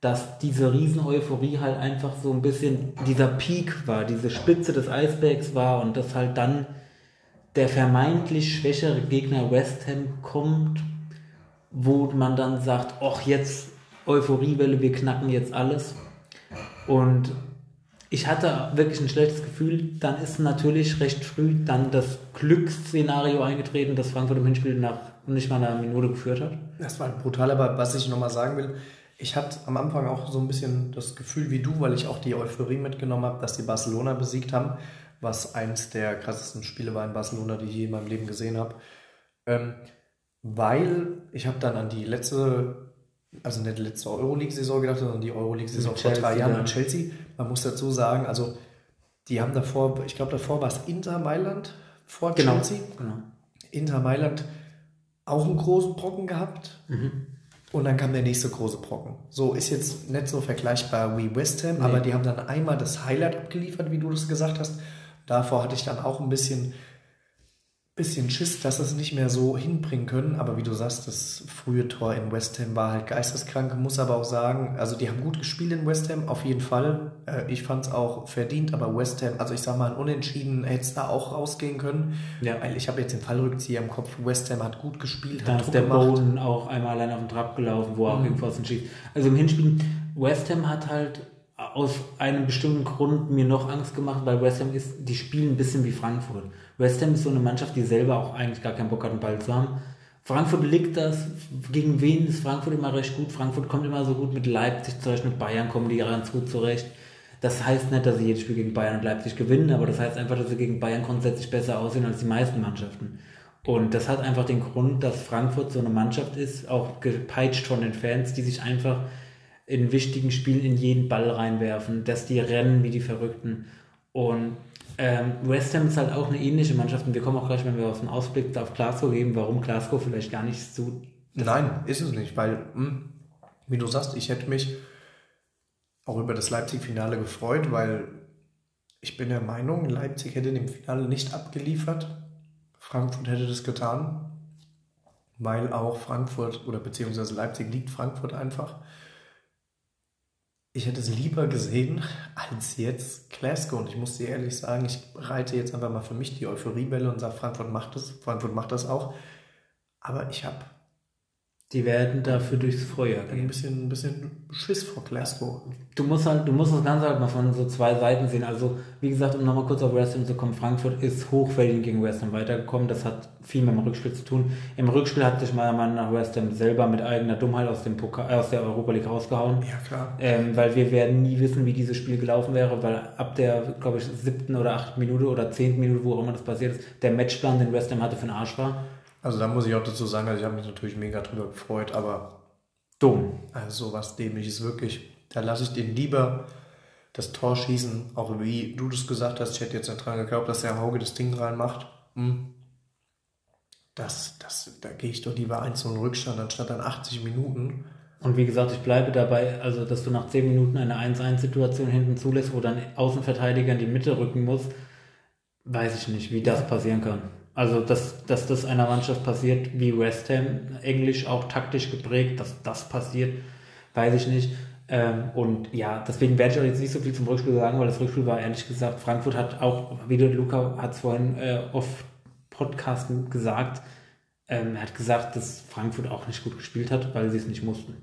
dass diese Riesen-Euphorie halt einfach so ein bisschen dieser Peak war, diese Spitze des Eisbergs war und dass halt dann der vermeintlich schwächere Gegner West Ham kommt, wo man dann sagt, ach jetzt Euphoriewelle, wir knacken jetzt alles. Und ich hatte wirklich ein schlechtes Gefühl. Dann ist natürlich recht früh dann das Glücksszenario eingetreten, dass Frankfurt im Hinspiel nach nicht mal einer Minute geführt hat. Das war brutal, aber was ich nochmal sagen will, ich hatte am Anfang auch so ein bisschen das Gefühl wie du, weil ich auch die Euphorie mitgenommen habe, dass die Barcelona besiegt haben, was eins der krassesten Spiele war in Barcelona, die ich je in meinem Leben gesehen habe. Ähm, weil ich habe dann an die letzte also nicht die letzte Euroleague-Saison gedacht, sondern die Euroleague-Saison vor drei Jahren mit Chelsea. Man muss dazu sagen, also die haben davor, ich glaube davor war es Inter Mailand vor genau, Chelsea. Genau. Inter Mailand auch einen großen Brocken gehabt. Mhm. Und dann kam der nächste große Brocken. So ist jetzt nicht so vergleichbar wie West Ham, nee. aber die haben dann einmal das Highlight abgeliefert, wie du das gesagt hast. Davor hatte ich dann auch ein bisschen bisschen Schiss, dass es nicht mehr so hinbringen können. Aber wie du sagst, das frühe Tor in West Ham war halt geisteskrank. Muss aber auch sagen, also die haben gut gespielt in West Ham, auf jeden Fall. Äh, ich fand es auch verdient, aber West Ham, also ich sag mal, ein Unentschieden hätte es da auch rausgehen können. Ja. Weil ich habe jetzt den Fallrückzieher im Kopf. West Ham hat gut gespielt. Da ist der Boden auch einmal allein auf den Trab gelaufen, wo er mhm. auch aus dem schießt. Also im Hinspiel, West Ham hat halt aus einem bestimmten Grund mir noch Angst gemacht, weil West Ham ist, die spielen ein bisschen wie Frankfurt. West Ham ist so eine Mannschaft, die selber auch eigentlich gar keinen Bock hat, einen Ball zu haben. Frankfurt liegt das. Gegen wen ist Frankfurt immer recht gut? Frankfurt kommt immer so gut mit Leipzig zurecht, mit Bayern kommen die ganz gut zurecht. Das heißt nicht, dass sie jedes Spiel gegen Bayern und Leipzig gewinnen, aber das heißt einfach, dass sie gegen Bayern grundsätzlich besser aussehen als die meisten Mannschaften. Und das hat einfach den Grund, dass Frankfurt so eine Mannschaft ist, auch gepeitscht von den Fans, die sich einfach in wichtigen Spielen in jeden Ball reinwerfen, dass die rennen wie die Verrückten. Und ähm, West Ham ist halt auch eine ähnliche Mannschaft und wir kommen auch gleich, wenn wir auf den Ausblick auf Glasgow geben, warum Glasgow vielleicht gar nicht so. Nein, ist es nicht, weil, mh, hm, wie du sagst, ich hätte mich auch über das Leipzig-Finale gefreut, weil ich bin der Meinung, Leipzig hätte dem Finale nicht abgeliefert. Frankfurt hätte das getan, weil auch Frankfurt oder beziehungsweise Leipzig liegt Frankfurt einfach ich hätte es lieber gesehen als jetzt Glasgow. Und ich muss dir ehrlich sagen, ich reite jetzt einfach mal für mich die Euphoriebälle und sage, Frankfurt macht das, Frankfurt macht das auch. Aber ich habe die werden dafür durchs Feuer gehen. Ein bisschen, ein bisschen Schiss vor Glasgow. Du musst halt, du musst das Ganze halt mal von so zwei Seiten sehen. Also, wie gesagt, um nochmal kurz auf West Ham zu kommen, Frankfurt ist hochverdient gegen West Ham weitergekommen. Das hat viel mit dem Rückspiel zu tun. Im Rückspiel hat sich meiner Meinung nach West Ham selber mit eigener Dummheit aus, dem Pokal, aus der Europa League rausgehauen. Ja, klar. Ähm, weil wir werden nie wissen, wie dieses Spiel gelaufen wäre, weil ab der, glaube ich, siebten oder achten Minute oder zehnten Minute, wo auch immer das passiert ist, der Matchplan, den West Ham hatte, für den Arsch war. Also da muss ich auch dazu sagen, also ich habe mich natürlich mega drüber gefreut, aber dumm. Also sowas dämliches wirklich. Da lasse ich den lieber das Tor schießen, auch wie du das gesagt hast. Ich hätte jetzt nicht dran geglaubt, dass der Hauge das Ding reinmacht. Hm. Das, das, da gehe ich doch lieber 1 0 Rückstand anstatt dann 80 Minuten. Und wie gesagt, ich bleibe dabei, also dass du nach 10 Minuten eine 1-1-Situation hinten zulässt, wo dann Außenverteidiger in die Mitte rücken muss, weiß ich nicht, wie das passieren kann. Also, dass, dass das einer Mannschaft passiert wie West Ham, Englisch auch taktisch geprägt, dass das passiert, weiß ich nicht. Ähm, und ja, deswegen werde ich auch jetzt nicht so viel zum Rückspiel sagen, weil das Rückspiel war ehrlich gesagt, Frankfurt hat auch, wie der Luca hat es vorhin äh, auf Podcasten gesagt, ähm, er hat gesagt, dass Frankfurt auch nicht gut gespielt hat, weil sie es nicht mussten.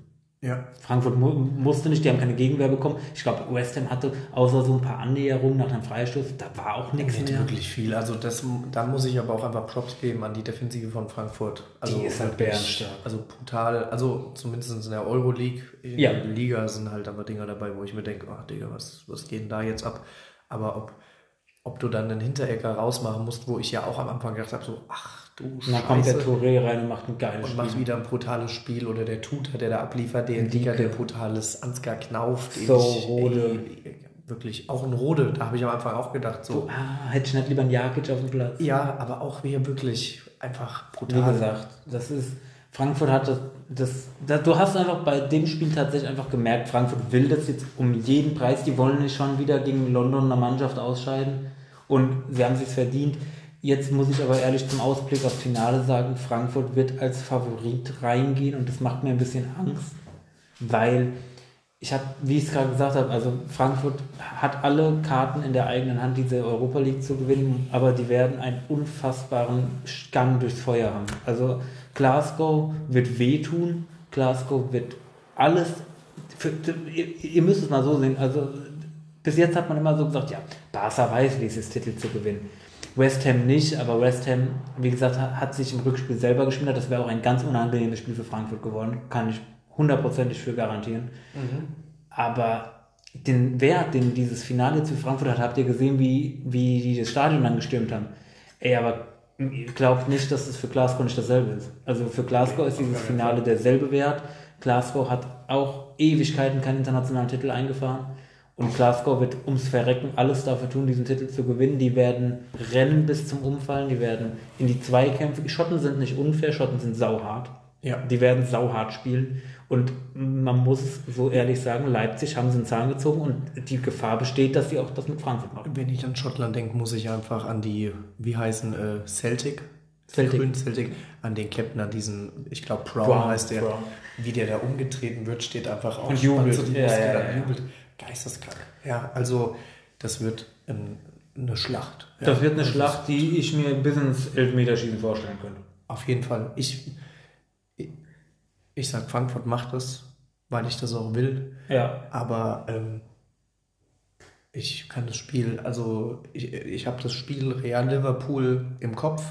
Ja. Frankfurt mu musste nicht, die haben keine Gegenwehr bekommen. Ich glaube, West Ham hatte außer so ein paar Annäherungen nach einem Freistoß, da war auch nichts mehr. wirklich viel. Also das, da muss ich aber auch einfach Props geben an die Defensive von Frankfurt. Also die ist halt bärenstark. Also brutal, also zumindest in der Euroleague, in ja. der Liga sind halt aber Dinger dabei, wo ich mir denke, ach Digga, was, was geht denn da jetzt ab? Aber ob, ob du dann einen Hinterecker rausmachen musst, wo ich ja auch am Anfang gedacht habe, so, ach Du und dann kommt der Touré rein und macht ein geiles und Spiel. Und macht wieder ein brutales Spiel. Oder der Tutor, der da abliefert, der Liga, der brutales Ansgar Knauf. So, Rode. Ey, wirklich, auch ein Rode, da habe ich am Anfang auch gedacht, so. Du, ah, hätte ich nicht lieber einen Jakic auf dem Platz. Ja, aber auch wir wirklich einfach brutal. Wie gesagt, das ist, Frankfurt hat das, das, das, du hast einfach bei dem Spiel tatsächlich einfach gemerkt, Frankfurt will das jetzt um jeden Preis. Die wollen nicht schon wieder gegen London eine Mannschaft ausscheiden. Und sie haben sich verdient. Jetzt muss ich aber ehrlich zum Ausblick aufs Finale sagen, Frankfurt wird als Favorit reingehen und das macht mir ein bisschen Angst, weil ich habe, wie ich es gerade gesagt habe, also Frankfurt hat alle Karten in der eigenen Hand, diese Europa League zu gewinnen, aber die werden einen unfassbaren Gang durchs Feuer haben. Also Glasgow wird wehtun, Glasgow wird alles, für, ihr, ihr müsst es mal so sehen, also bis jetzt hat man immer so gesagt, ja, Barca weiß, wie es ist, Titel zu gewinnen. West Ham nicht, aber West Ham, wie gesagt, hat sich im Rückspiel selber geschmiedet. Das wäre auch ein ganz unangenehmes Spiel für Frankfurt geworden. Kann ich hundertprozentig für garantieren. Mhm. Aber den Wert, den dieses Finale zu Frankfurt hat, habt ihr gesehen, wie, wie die das Stadion dann gestürmt haben. Ey, aber glaubt nicht, dass es für Glasgow nicht dasselbe ist. Also für Glasgow ist dieses Finale derselbe Wert. Glasgow hat auch Ewigkeiten keinen internationalen Titel eingefahren. Und Glasgow wird ums Verrecken alles dafür tun, diesen Titel zu gewinnen. Die werden rennen bis zum Umfallen, die werden in die Zweikämpfe. Schotten sind nicht unfair, Schotten sind sauhart. Ja. Die werden sauhart spielen. Und man muss so ehrlich sagen, Leipzig haben sie einen Zahn gezogen und die Gefahr besteht, dass sie auch das mit Frankfurt machen. Wenn ich an Schottland denke, muss ich einfach an die, wie heißen, äh, Celtic? Celtic. Grün Celtic, an den Captain, an diesen, ich glaube Brown, Brown, heißt der, Brown. wie der da umgetreten wird, steht einfach auch und jubelt. So ja, ja, ja. jubelt. Geisteskrank. Ja, also das wird ein, eine Schlacht. Ja. Das wird eine das Schlacht, die ich mir bis ins Elfmeterschießen vorstellen könnte. Auf jeden Fall. Ich, ich, ich sag, Frankfurt macht das, weil ich das auch will. Ja. Aber ähm, ich kann das Spiel, also ich, ich habe das Spiel Real Liverpool im Kopf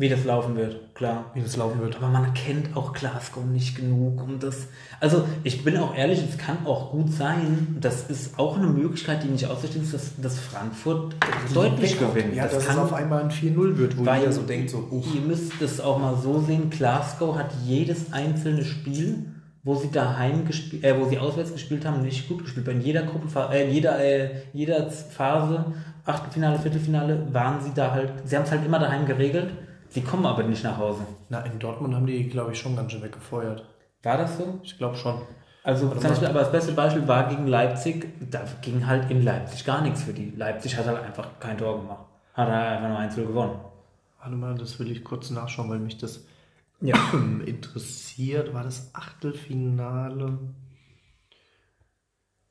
wie das laufen wird, klar. Wie das laufen wird. Aber man kennt auch Glasgow nicht genug, um das. Also, ich bin auch ehrlich, es kann auch gut sein, das ist auch eine Möglichkeit, die nicht auszuschließen ist, dass, dass Frankfurt die deutlich gewinnt. Ja, das dass kann, es auf einmal ein 4-0 wird, wo jeder so denkt, so, uff. Ihr müsst es auch mal so sehen: Glasgow hat jedes einzelne Spiel, wo sie daheim gespielt, äh, wo sie auswärts gespielt haben, nicht gut gespielt. In jeder Gruppenphase, äh, jeder, äh, jeder Phase, Achtelfinale, Viertelfinale, waren sie da halt, sie haben es halt immer daheim geregelt Sie kommen aber nicht nach Hause. Na, in Dortmund haben die, glaube ich, schon ganz schön weggefeuert. War das so? Ich glaube schon. Also, zum Beispiel, aber das beste Beispiel war gegen Leipzig. Da ging halt in Leipzig gar nichts für die. Leipzig hat halt einfach kein Tor gemacht. Hat er einfach nur 1 gewonnen. Warte mal, das will ich kurz nachschauen, weil mich das [clears throat] ja. interessiert. War das Achtelfinale?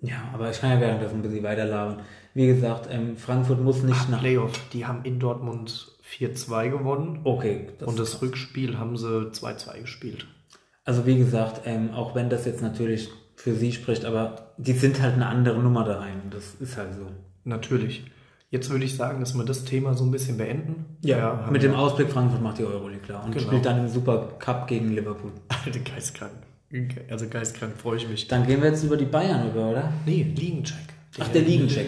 Ja, aber ich kann ja währenddessen ein bisschen weiterlabern. Wie gesagt, ähm, Frankfurt muss nicht Ach, nach. Playoff, die haben in Dortmund 4-2 gewonnen. Okay. Das und das Rückspiel haben sie 2-2 gespielt. Also wie gesagt, ähm, auch wenn das jetzt natürlich für sie spricht, aber die sind halt eine andere Nummer daheim. Das ist halt so. Natürlich. Jetzt würde ich sagen, dass wir das Thema so ein bisschen beenden. Ja, ja mit dem Ausblick Frankfurt macht die Euroleague klar und genau. spielt dann im Super Cup gegen Liverpool. [laughs] Alte Geistkrank. Also geistkrank freue ich mich. Dann gehen wir jetzt über die Bayern über, oder? Nee, Liegencheck. Ach, der Liegencheck.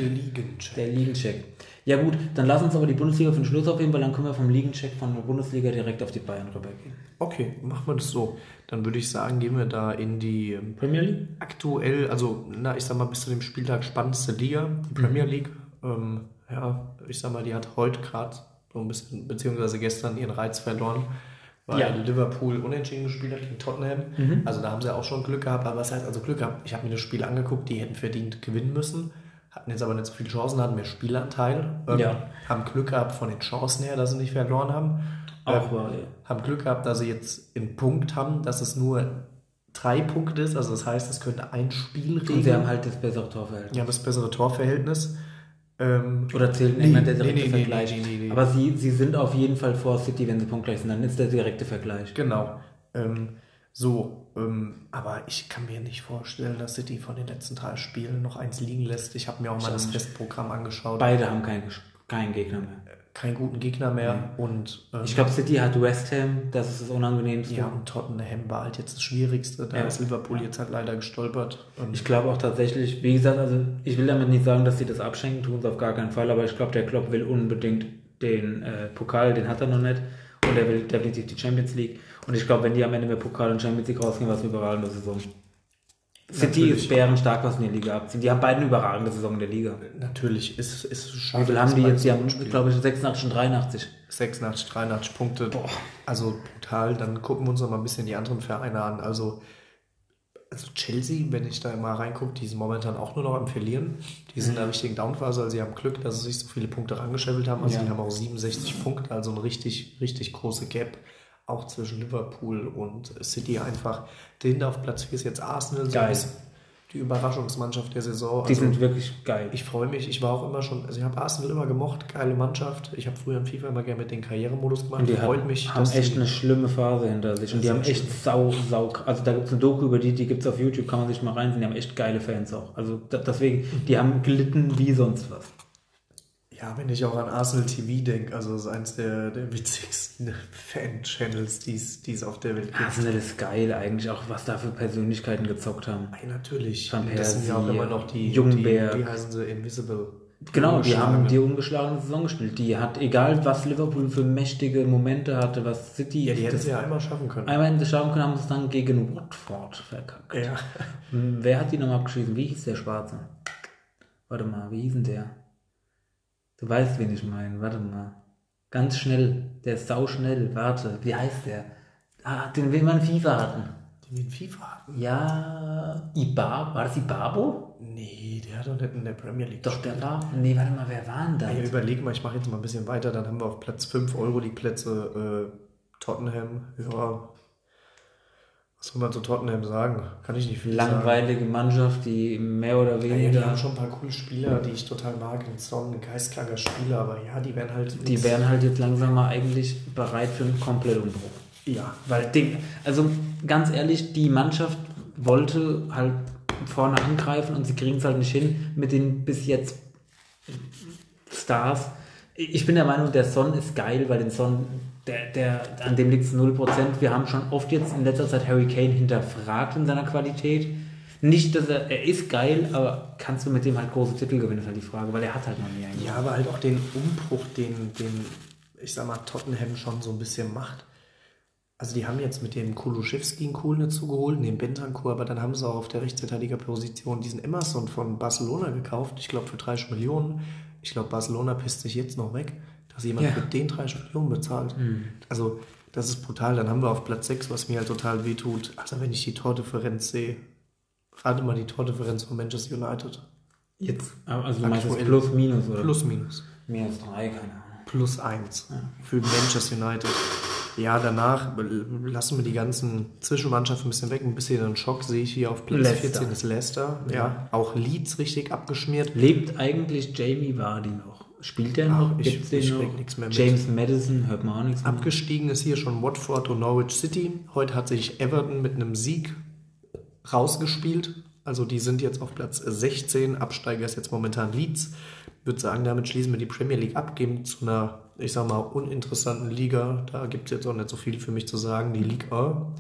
Der Liegencheck. Ja gut, dann lass uns aber die Bundesliga für den Schluss aufheben, weil dann können wir vom Liegencheck von der Bundesliga direkt auf die Bayern rübergehen. Okay, machen wir das so. Dann würde ich sagen, gehen wir da in die ähm, Premier League? Aktuell, also na, ich sag mal bis zu dem Spieltag spannendste Liga, die Premier mhm. League. Ähm, ja, ich sag mal, die hat heute gerade so ein bisschen, beziehungsweise gestern ihren Reiz verloren weil ja. Liverpool unentschieden gespielt hat gegen Tottenham. Mhm. Also da haben sie auch schon Glück gehabt. Aber was heißt also Glück gehabt? Ich habe mir das Spiel angeguckt, die hätten verdient gewinnen müssen hatten jetzt aber nicht so viele Chancen, hatten mehr Spielanteil. Ähm, ja. Haben Glück gehabt von den Chancen her, dass sie nicht verloren haben. Auch ähm, war, ja. Haben Glück gehabt, dass sie jetzt einen Punkt haben, dass es nur drei Punkte ist. Also das heißt, es könnte ein Spiel regeln. Und sie haben halt das bessere Torverhältnis. Ja, das bessere Torverhältnis. Ähm, Oder zählt nicht nee, mehr der direkte nee, nee, Vergleich. Aber sie, sie sind auf jeden Fall vor City, wenn sie punktgleich sind. Dann ist der direkte Vergleich. Genau. Ähm, so, ähm, aber ich kann mir nicht vorstellen, dass City von den letzten drei Spielen noch eins liegen lässt. Ich habe mir auch mal das Testprogramm angeschaut. Beide haben keinen kein Gegner mehr. Äh, keinen guten Gegner mehr. Mhm. Und, ähm, ich glaube, City hat West Ham, das ist das Unangenehmste. Ja, und Tottenham war halt jetzt das Schwierigste. Da ja. ist Liverpool jetzt halt leider gestolpert. Und ich glaube auch tatsächlich, wie gesagt, also ich will damit nicht sagen, dass sie das abschenken, tun sie auf gar keinen Fall, aber ich glaube, der Klopp will unbedingt den äh, Pokal, den hat er noch nicht. Und er will definitiv die Champions League. Und ich glaube, wenn die am Ende mit Pokal und Champions League rausgehen, war es eine überragende Saison. City ist bärenstark, was in der Liga abziehen. Die haben beide eine überragende Saison in der Liga. Natürlich, ist, ist schade. Wie viel haben die jetzt? Die haben, glaube ich, 86 und 83. 86, 83 Punkte. Boah. Also brutal. Dann gucken wir uns noch mal ein bisschen die anderen Vereine an. Also, also Chelsea, wenn ich da mal reingucke, die sind momentan auch nur noch am Verlieren. Die sind in der richtigen Downphase. Also sie haben Glück, dass sie sich so viele Punkte rangescheffelt haben. Also ja. sie haben auch 67 Punkte, also eine richtig, richtig große Gap auch zwischen Liverpool und City einfach. Dahinter auf Platz 4 ist jetzt Arsenal. Geil. So die Überraschungsmannschaft der Saison. Die also, sind wirklich geil. Ich freue mich. Ich war auch immer schon, also ich habe Arsenal immer gemocht, geile Mannschaft. Ich habe früher in FIFA immer gerne mit den Karrieremodus gemacht. Und die freut mich. haben echt eine schlimme Phase hinter sich. Und die haben echt sau, sau. Also da gibt es eine Doku über die, die gibt es auf YouTube, kann man sich mal reinsehen. Die haben echt geile Fans auch. Also deswegen, die haben gelitten wie sonst was. Ja, wenn ich auch an Arsenal TV denke, also das ist eines der, der witzigsten [laughs] Fan-Channels, die es auf der Welt gibt. Arsenal ist geil eigentlich, auch was da für Persönlichkeiten gezockt haben. Ja, natürlich. Van Persie, das sind ja auch immer noch die, Jungberg. Die, wie heißen sie, Invisible. Genau, die haben die ungeschlagene Saison gespielt. Die hat, egal was Liverpool für mächtige Momente hatte, was City. Ja, die hätten sie ja einmal schaffen können. Einmal schaffen können, haben sie es dann gegen Watford verkackt. Ja. Hm, wer hat die nochmal abgeschrieben? Wie hieß der Schwarze? Warte mal, wie hieß denn der? Du weißt, wen ich meine. Warte mal. Ganz schnell. Der ist sau schnell. Warte. Wie heißt der? Ah, den will man FIFA hatten. Den in FIFA hatten? Ja. Ibar. War das Ibabo? Nee, der hat doch nicht in der Premier League. Doch, der war. Nee, warte mal, wer war denn da? Ja, überleg mal, ich mache jetzt mal ein bisschen weiter. Dann haben wir auf Platz 5 Euro die Plätze äh, Tottenham. Ja, was soll man zu Tottenham sagen? Kann ich nicht viel Langweilige sagen. Mannschaft, die mehr oder weniger. Ja, die haben schon ein paar coole Spieler, die ich total mag. Ein Son, ein geistkranker Spieler, aber ja, die werden halt. Die wären halt jetzt langsam mal eigentlich bereit für einen Komplettumbruch. Ja. Weil, den, also ganz ehrlich, die Mannschaft wollte halt vorne angreifen und sie kriegen es halt nicht hin mit den bis jetzt Stars. Ich bin der Meinung, der Son ist geil, weil den Son der, der, an dem liegt es 0%. Wir haben schon oft jetzt in letzter Zeit Harry Kane hinterfragt in seiner Qualität. Nicht, dass er, er ist geil, aber kannst du mit dem halt große Titel gewinnen, ist halt die Frage, weil er hat halt noch nie einen. Ja, aber halt auch den Umbruch, den, den, ich sag mal, Tottenham schon so ein bisschen macht. Also die haben jetzt mit dem Kuluszewski einen coolen dazu den Bentancur, aber dann haben sie auch auf der Rechtsverteidigerposition diesen Emerson von Barcelona gekauft, ich glaube für 30 Millionen. Ich glaube, Barcelona pisst sich jetzt noch weg dass jemand ja. für den 30 Millionen bezahlt. Mhm. Also, das ist brutal. Dann haben wir auf Platz 6, was mir halt total wehtut. Also, wenn ich die Tordifferenz sehe, rate mal die Tordifferenz von Manchester United. Jetzt, also du meinst plus, minus, oder? Plus, minus. Minus 3, keine Ahnung. Plus 1 ja. für Manchester United. Ja, danach lassen wir die ganzen Zwischenmannschaften ein bisschen weg. Ein bisschen einen Schock sehe ich hier auf Platz Leicester. 14 ist Leicester. Ja. ja. Auch Leeds richtig abgeschmiert. Lebt eigentlich Jamie Vardy noch? Spielt der noch? Ich, Gibt's ich noch? nichts mehr mit. James Madison hört man auch nichts mehr. Abgestiegen ist hier schon Watford und Norwich City. Heute hat sich Everton mit einem Sieg rausgespielt. Also die sind jetzt auf Platz 16. Absteiger ist jetzt momentan Leeds. Ich würde sagen, damit schließen wir die Premier League ab, gehen zu einer, ich sag mal, uninteressanten Liga. Da gibt es jetzt auch nicht so viel für mich zu sagen. Die Liga.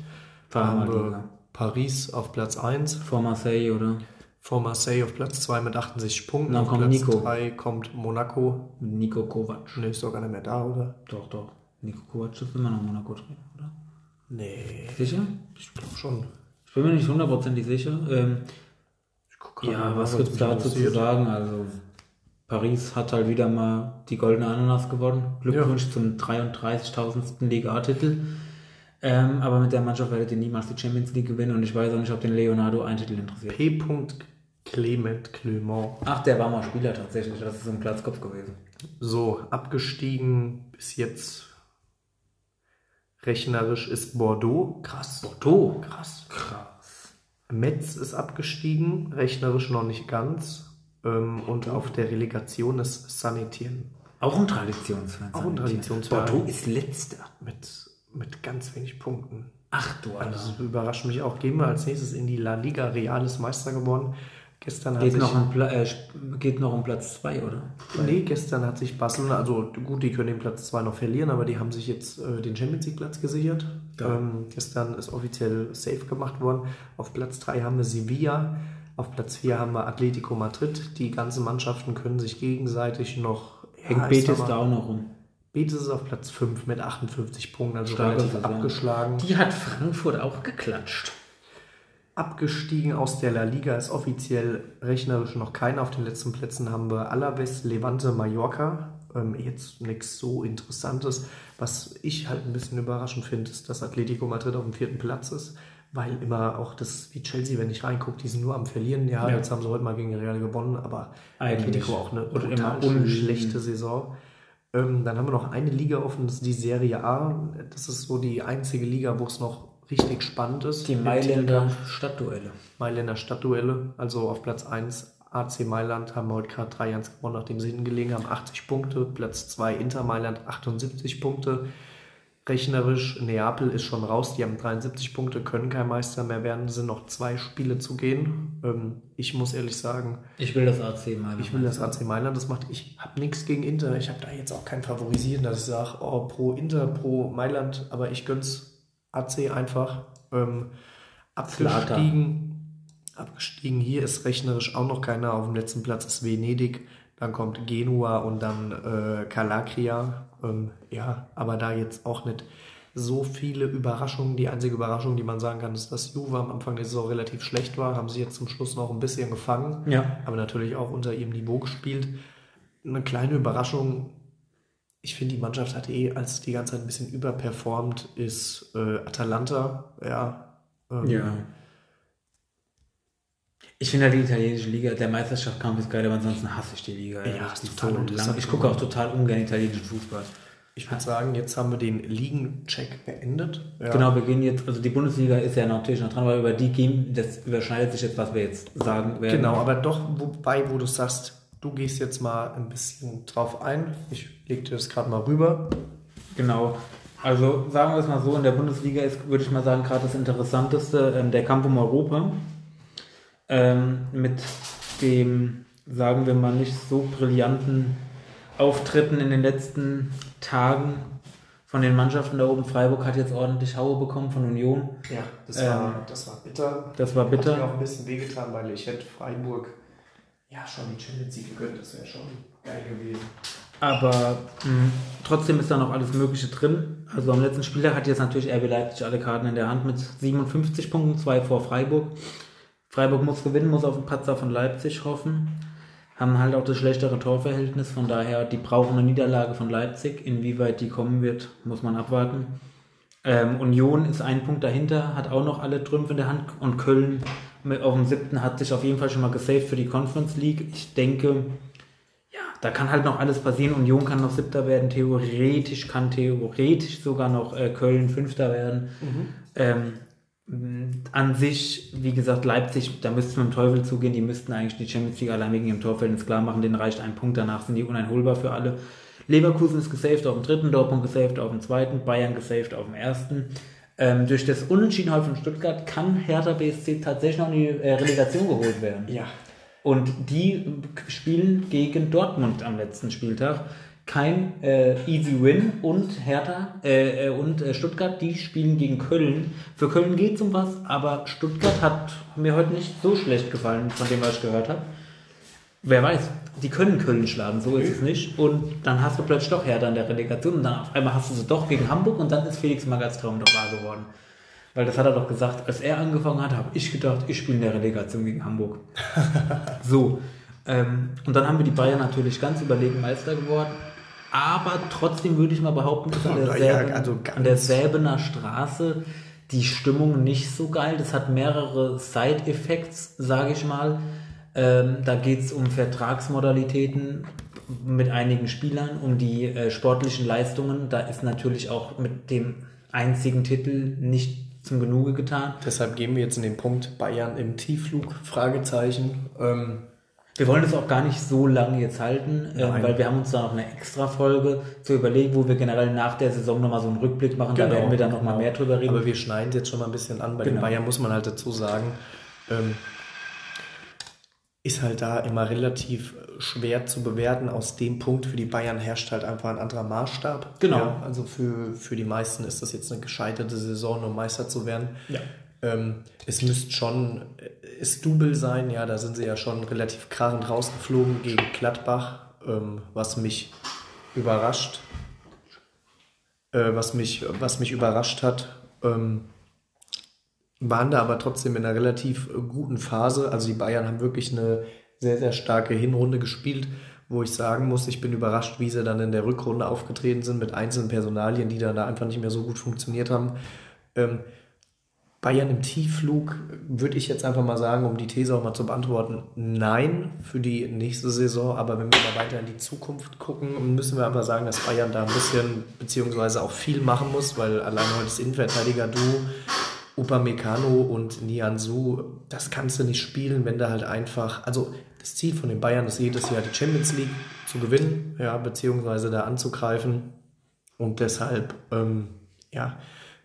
Da haben wir Paris auf Platz 1. Vor Marseille, oder? Vor Marseille auf Platz 2 mit 68 Punkten. Dann auf kommt Platz Nico. 3 kommt Monaco. Nico Kovac. Ne, ist doch gar nicht mehr da, oder? Doch, doch. Nico Kovac ist immer noch Monaco drin, oder? Nee. Sicher? Ich glaube schon. Ich bin mir nicht hundertprozentig sicher. Ähm, ja, was gibt es dazu zu sagen? Also, Paris hat halt wieder mal die Goldene Ananas gewonnen. Glückwunsch ja. zum 33.000. Liga-Titel. Ähm, aber mit der Mannschaft werdet ihr niemals die Champions League gewinnen und ich weiß auch nicht, ob den Leonardo ein Titel interessiert. P. Clement Clement. Ach, der war mal Spieler tatsächlich, das ist so ein Platzkopf gewesen. So, abgestiegen bis jetzt rechnerisch ist Bordeaux. Krass. Bordeaux? Krass. Krass. Metz ist abgestiegen, rechnerisch noch nicht ganz. Ähm, und auf der Relegation ist Sanitien. Auch ein Traditionsverein. Auch ein Traditionsverein. Bordeaux ist letzter. Mit mit ganz wenig Punkten. Ach du Alter. Also das überrascht mich auch. Gehen wir als nächstes in die La Liga. Real ist Meister geworden. Gestern geht, noch um äh, geht noch um Platz 2, oder? Nee, gestern hat sich Barcelona, also gut, die können den Platz 2 noch verlieren, aber die haben sich jetzt äh, den Champions League Platz gesichert. Ja. Ähm, gestern ist offiziell safe gemacht worden. Auf Platz 3 haben wir Sevilla. Auf Platz 4 haben wir Atletico Madrid. Die ganzen Mannschaften können sich gegenseitig noch. Hängt ja, Betis da auch noch rum. Betis ist auf Platz 5 mit 58 Punkten, also Starke relativ Saison. abgeschlagen. Die hat Frankfurt auch geklatscht. Abgestiegen aus der La Liga ist offiziell rechnerisch noch keiner. Auf den letzten Plätzen haben wir Alaves, Levante, Mallorca. Ähm, jetzt nichts so Interessantes. Was ich halt ein bisschen überraschend finde, ist, dass Atletico Madrid auf dem vierten Platz ist, weil immer auch das wie Chelsea, wenn ich reingucke, die sind nur am Verlieren. Ja, Ja. jetzt haben sie heute mal gegen Real gewonnen, aber Eigentlich. Atletico auch eine total immer unentschieden. schlechte Saison. Ähm, dann haben wir noch eine Liga offen, das ist die Serie A. Das ist so die einzige Liga, wo es noch richtig spannend ist. Die Mailänder. Stadtduelle. Mailänder Stadtduelle, also auf Platz 1 AC Mailand haben heute gerade 3-1 gewonnen, nachdem sie hingelegen haben, 80 Punkte. Platz 2 Inter Mailand 78 Punkte. Rechnerisch, Neapel ist schon raus, die haben 73 Punkte, können kein Meister mehr werden, sind noch zwei Spiele zu gehen. Ähm, ich muss ehrlich sagen, Ich will das AC mal. ich will das AC Mailand, das macht, ich habe nichts gegen Inter, ich habe da jetzt auch kein Favorisieren, dass ich sage, oh, pro Inter, pro Mailand, aber ich gönn's AC einfach. Ähm, abgestiegen, abgestiegen, hier ist rechnerisch auch noch keiner, auf dem letzten Platz ist Venedig, dann kommt Genua und dann äh, Calabria, ähm, ja, aber da jetzt auch nicht so viele Überraschungen. Die einzige Überraschung, die man sagen kann, ist, dass Juve am Anfang der Saison relativ schlecht war, haben sie jetzt zum Schluss noch ein bisschen gefangen Ja. aber natürlich auch unter ihrem Niveau gespielt. Eine kleine Überraschung, ich finde, die Mannschaft hat eh als die ganze Zeit ein bisschen überperformt, ist äh, Atalanta. Ja, ähm, Ja. Ich finde halt die italienische Liga, der Meisterschaftskampf ist geil, aber ansonsten hasse ich die Liga. Ja, das ist total so lang. Ich gucke auch total ungern italienischen Fußball. Ich würde sagen, jetzt haben wir den Ligencheck beendet. Ja. Genau, wir gehen jetzt, also die Bundesliga ist ja natürlich noch dran, weil über die gehen, das überschneidet sich jetzt, was wir jetzt sagen werden. Genau, aber doch, wobei, wo du sagst, du gehst jetzt mal ein bisschen drauf ein. Ich leg dir das gerade mal rüber. Genau. Also sagen wir es mal so, in der Bundesliga ist, würde ich mal sagen, gerade das Interessanteste ähm, der Kampf um Europa. Ähm, mit dem, sagen wir mal, nicht so brillanten Auftritten in den letzten Tagen von den Mannschaften da oben. Freiburg hat jetzt ordentlich Haue bekommen von Union. Ja, das, Ähm, war, das war bitter. Das war Hat mir bitter. auch ein bisschen wehgetan, weil ich hätte Freiburg ja schon die Champions League gegönnt. Das wäre schon geil gewesen. Aber mh, trotzdem ist da noch alles Mögliche drin. Also am letzten Spieltag hat jetzt natürlich RB Leipzig alle Karten in der Hand mit 57 Punkten, zwei vor Freiburg. Freiburg muss gewinnen, muss auf den Patzer von Leipzig hoffen. Haben halt auch das schlechtere Torverhältnis, von daher, die brauchen eine Niederlage von Leipzig. Inwieweit die kommen wird, muss man abwarten. Ähm, Union ist ein Punkt dahinter, hat auch noch alle Trümpfe in der Hand und Köln mit, auf dem siebten hat sich auf jeden Fall schon mal gesaved für die Conference League. Ich denke, ja, da kann halt noch alles passieren. Union kann noch siebter werden, theoretisch kann theoretisch sogar noch äh, Köln fünfter werden. Ähm, mh, an sich, wie gesagt, Leipzig, da müsste es mit dem Teufel zugehen, die müssten eigentlich die Champions League allein wegen ihrem Torverhältnis klar machen, denen reicht ein Punkt, danach sind die uneinholbar für alle. Leverkusen ist gesaved auf dem dritten, Dortmund gesaved auf dem zweiten, Bayern gesaved auf dem ersten. Ähm, durch das Unentschieden heute von Stuttgart kann Hertha BSC tatsächlich noch in die äh, Relegation geholt werden. Ja, Und die spielen gegen Dortmund am letzten Spieltag. Kein äh, Easy Win und Hertha äh, äh, und äh, Stuttgart, die spielen gegen Köln. Für Köln geht es um was, aber Stuttgart hat mir heute nicht so schlecht gefallen, von dem, was ich gehört habe. Wer weiß, die können Köln schlagen, so ist es nicht. Und dann hast du plötzlich doch Hertha in der Relegation und dann auf einmal hast du sie doch gegen Hamburg und dann ist Felix Magaths Traum doch wahr geworden. Weil das hat er doch gesagt, als er angefangen hat, habe ich gedacht, ich spiele in der Relegation gegen Hamburg. [laughs] so. Ähm, und dann haben wir die Bayern natürlich ganz überlegen Meister geworden. Aber trotzdem würde ich mal behaupten, ist an der, Säben, also an der Säbener Straße die Stimmung nicht so geil. Das hat mehrere Side-Effects, sage ich mal. Ähm, da geht es um Vertragsmodalitäten mit einigen Spielern, um die äh, sportlichen Leistungen. Da ist natürlich auch mit dem einzigen Titel nicht zum Genuge getan. deshalb gehen wir jetzt in den Punkt Bayern im Tiefflug, Fragezeichen. Ähm, Wir wollen das auch gar nicht so lange jetzt halten, Nein. weil wir haben uns da noch eine extra Folge zu überlegen, wo wir generell nach der Saison nochmal so einen Rückblick machen. da Genau, werden wir dann nochmal genau. mehr drüber reden. Aber wir schneiden jetzt schon mal ein bisschen an. Bei den Genau. Bayern muss man halt dazu sagen, ähm, ist halt da immer relativ schwer zu bewerten. Aus dem Punkt für die Bayern herrscht halt einfach ein anderer Maßstab. Genau. Ja, also für, für die meisten ist das jetzt eine gescheiterte Saison, um Meister zu werden. Ja. Ähm, es müsste schon äh, es Double sein, ja, da sind sie ja schon relativ krachend rausgeflogen gegen Gladbach, ähm, was mich überrascht, äh, was mich, was mich überrascht hat. Ähm, waren da aber trotzdem in einer relativ äh, guten Phase. Also die Bayern haben wirklich eine sehr, sehr starke Hinrunde gespielt, wo ich sagen muss, ich bin überrascht, wie sie dann in der Rückrunde aufgetreten sind mit einzelnen Personalien, die dann da einfach nicht mehr so gut funktioniert haben. Ähm, Bayern im Tiefflug, würde ich jetzt einfach mal sagen, um die These auch mal zu beantworten, nein für die nächste Saison. Aber wenn wir mal weiter in die Zukunft gucken, müssen wir aber sagen, dass Bayern da ein bisschen, beziehungsweise auch viel machen muss, weil allein heute das Innenverteidiger-Duo, Upamecano und Nianzu, das kannst du nicht spielen, wenn da halt einfach, also das Ziel von den Bayern ist jedes Jahr die Champions League zu gewinnen, ja, beziehungsweise da anzugreifen. Und deshalb, ähm, ja,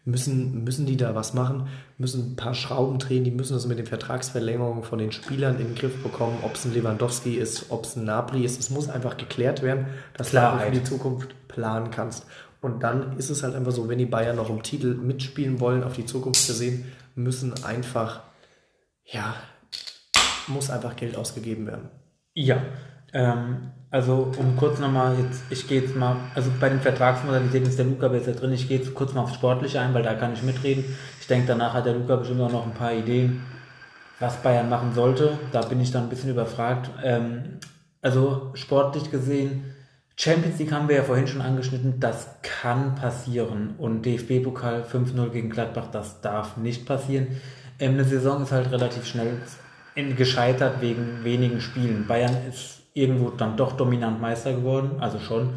müssen, müssen die da was machen, müssen ein paar Schrauben drehen, die müssen das mit den Vertragsverlängerungen von den Spielern in den Griff bekommen, ob es ein Lewandowski ist, ob es ein Napri ist. Es muss einfach geklärt werden, dass Klarheit. du für die Zukunft planen kannst. Und dann ist es halt einfach so, wenn die Bayern noch um Titel mitspielen wollen, auf die Zukunft gesehen, müssen einfach, ja, muss einfach Geld ausgegeben werden. Ja, ähm, also um kurz nochmal jetzt, ich gehe jetzt mal, also bei den Vertragsmodalitäten ist der Luca besser drin, ich gehe jetzt kurz mal aufs Sportliche ein, weil da kann ich mitreden. Ich denke, danach hat der Luca bestimmt auch noch ein paar Ideen, was Bayern machen sollte. Da bin ich dann ein bisschen überfragt. Ähm, also sportlich gesehen, Champions League haben wir ja vorhin schon angeschnitten, das kann passieren. Und DFB-Pokal 5-0 gegen Gladbach, das darf nicht passieren. Ähm, eine Saison ist halt relativ schnell gescheitert wegen wenigen Spielen. Bayern ist irgendwo dann doch dominant Meister geworden, also schon.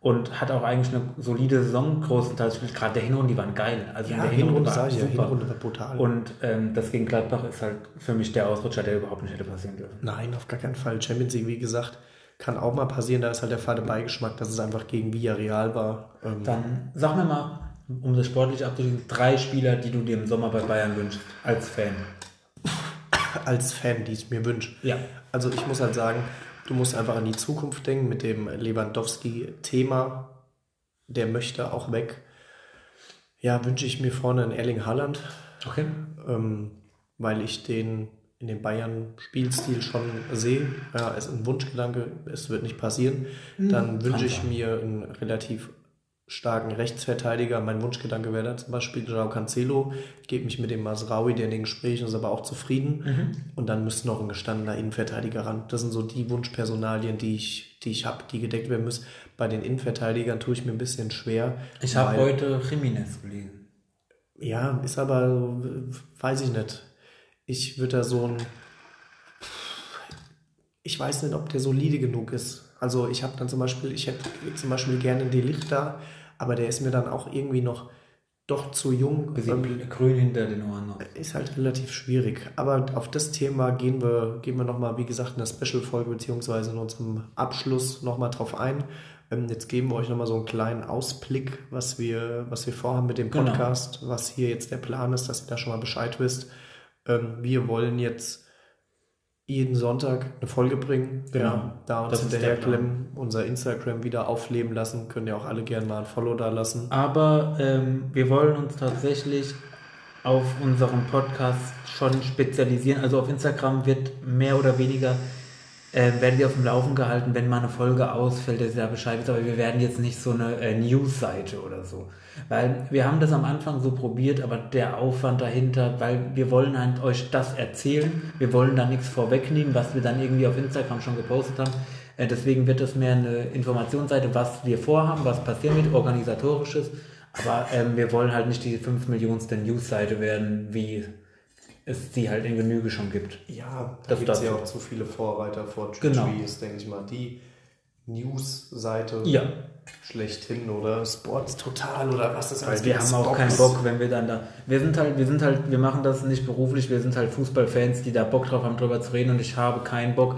Und hat auch eigentlich eine solide Saison größtenteils gespielt. Gerade der Hinrunde, die waren geil. Also ja, in der Hinrunde, war super. Ja, Hinrunde war brutal. Und ähm, das gegen Gladbach ist halt für mich der Ausrutscher, der überhaupt nicht hätte passieren dürfen. Nein, auf gar keinen Fall. Champions League, wie gesagt, kann auch mal passieren. Da ist halt der fade Beigeschmack, dass es einfach gegen Villarreal war. Ähm Dann sag mir mal, um das sportlich abzuschließen, drei Spieler, die du dir im Sommer bei Bayern wünschst, als Fan. [laughs] als Fan, die ich mir wünsche. Ja. Also ich muss halt sagen, Du musst einfach an die Zukunft denken mit dem Lewandowski-Thema. Der möchte auch weg. Ja, wünsche ich mir vorne einen Erling Haaland. Okay. Ähm, weil ich den in dem Bayern-Spielstil schon sehe. Ja, ist ein Wunschgedanke, es wird nicht passieren. Hm, Dann wünsche ich mir einen relativ starken Rechtsverteidiger. Mein Wunschgedanke wäre da zum Beispiel Joao Cancelo. Ich gebe mich mit dem Masraui, der in den Gesprächen ist, aber auch zufrieden. Mhm. Und dann müsste noch ein gestandener Innenverteidiger ran. Das sind so die Wunschpersonalien, die ich, die ich habe, die gedeckt werden müssen. Bei den Innenverteidigern tue ich mir ein bisschen schwer. Ich habe heute Jiménez gelesen. Ja, ist aber, weiß ich nicht. Ich würde da so ein, ich weiß nicht, ob der solide genug ist. Also ich habe dann zum Beispiel, ich hätte zum Beispiel gerne den Licht da, aber der ist mir dann auch irgendwie noch doch zu jung. Bisschen ähm, grün hinter den Ohren noch. Ist halt relativ schwierig. Aber auf das Thema gehen wir, gehen wir nochmal, wie gesagt, in der Special-Folge beziehungsweise in unserem Abschluss nochmal drauf ein. Ähm, jetzt geben wir euch nochmal so einen kleinen Ausblick, was wir, was wir vorhaben mit dem genau. Podcast, genau. was hier jetzt der Plan ist, dass ihr da schon mal Bescheid wisst. Ähm, wir wollen jetzt jeden Sonntag eine Folge bringen. Genau. Ja, da uns hinterherklemmen, unser Instagram wieder aufleben lassen. Können ja auch alle gerne mal ein Follow da lassen. Aber ähm, wir wollen uns tatsächlich auf unserem Podcast schon spezialisieren. Also auf Instagram wird mehr oder weniger äh, werden wir auf dem Laufen gehalten, wenn mal eine Folge ausfällt, dass ihr da Bescheid wisst, aber wir werden jetzt nicht so eine äh, News-Seite oder so. Weil wir haben das am Anfang so probiert, aber der Aufwand dahinter, weil wir wollen halt euch das erzählen, wir wollen da nichts vorwegnehmen, was wir dann irgendwie auf Instagram schon gepostet haben. Äh, deswegen wird das mehr eine Informationsseite, was wir vorhaben, was passiert mit, organisatorisches. Aber ähm, wir wollen halt nicht die 5 Millionste News-Seite werden, wie es sie halt in Genüge schon gibt. Ja, da gibt es ja auch zu viele Vorreiter vor genau. denke ich mal. Die News-Seite ja. schlechthin oder Sports Total oder was das heißt. Wir haben auch keinen Bock, wenn wir dann da. Wir sind halt, wir sind halt, wir machen das nicht beruflich, wir sind halt Fußballfans, die da Bock drauf haben, drüber zu reden und ich habe keinen Bock,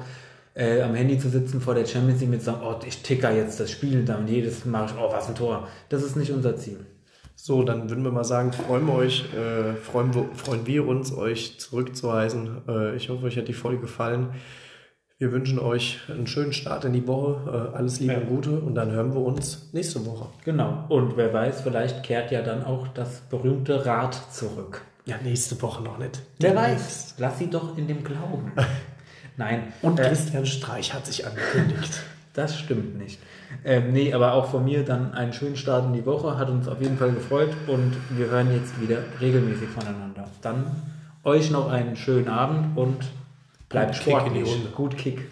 äh, am Handy zu sitzen vor der Champions League mit sagen, oh, ich ticker jetzt das Spiel da und jedes mache ich, oh, was ein Tor. Das ist nicht unser Ziel. So, dann würden wir mal sagen, freuen wir euch, äh, freuen, wir, freuen wir uns, euch zurückzuweisen. Äh, ich hoffe, euch hat die Folge gefallen. Wir wünschen euch einen schönen Start in die Woche, äh, alles Liebe ja. und Gute und dann hören wir uns nächste Woche. Genau. Und wer weiß, vielleicht kehrt ja dann auch das berühmte Rad zurück. Ja, nächste Woche noch nicht. Wer weiß. Lass sie doch in dem Glauben. [laughs] Nein. Und äh, Christian Streich hat sich angekündigt. [laughs] Das stimmt nicht. Ähm, nee, aber auch von mir dann einen schönen Start in die Woche. Hat uns auf jeden Fall gefreut und wir hören jetzt wieder regelmäßig voneinander. Dann euch noch einen schönen Abend und bleibt sportlich. Gut Kick.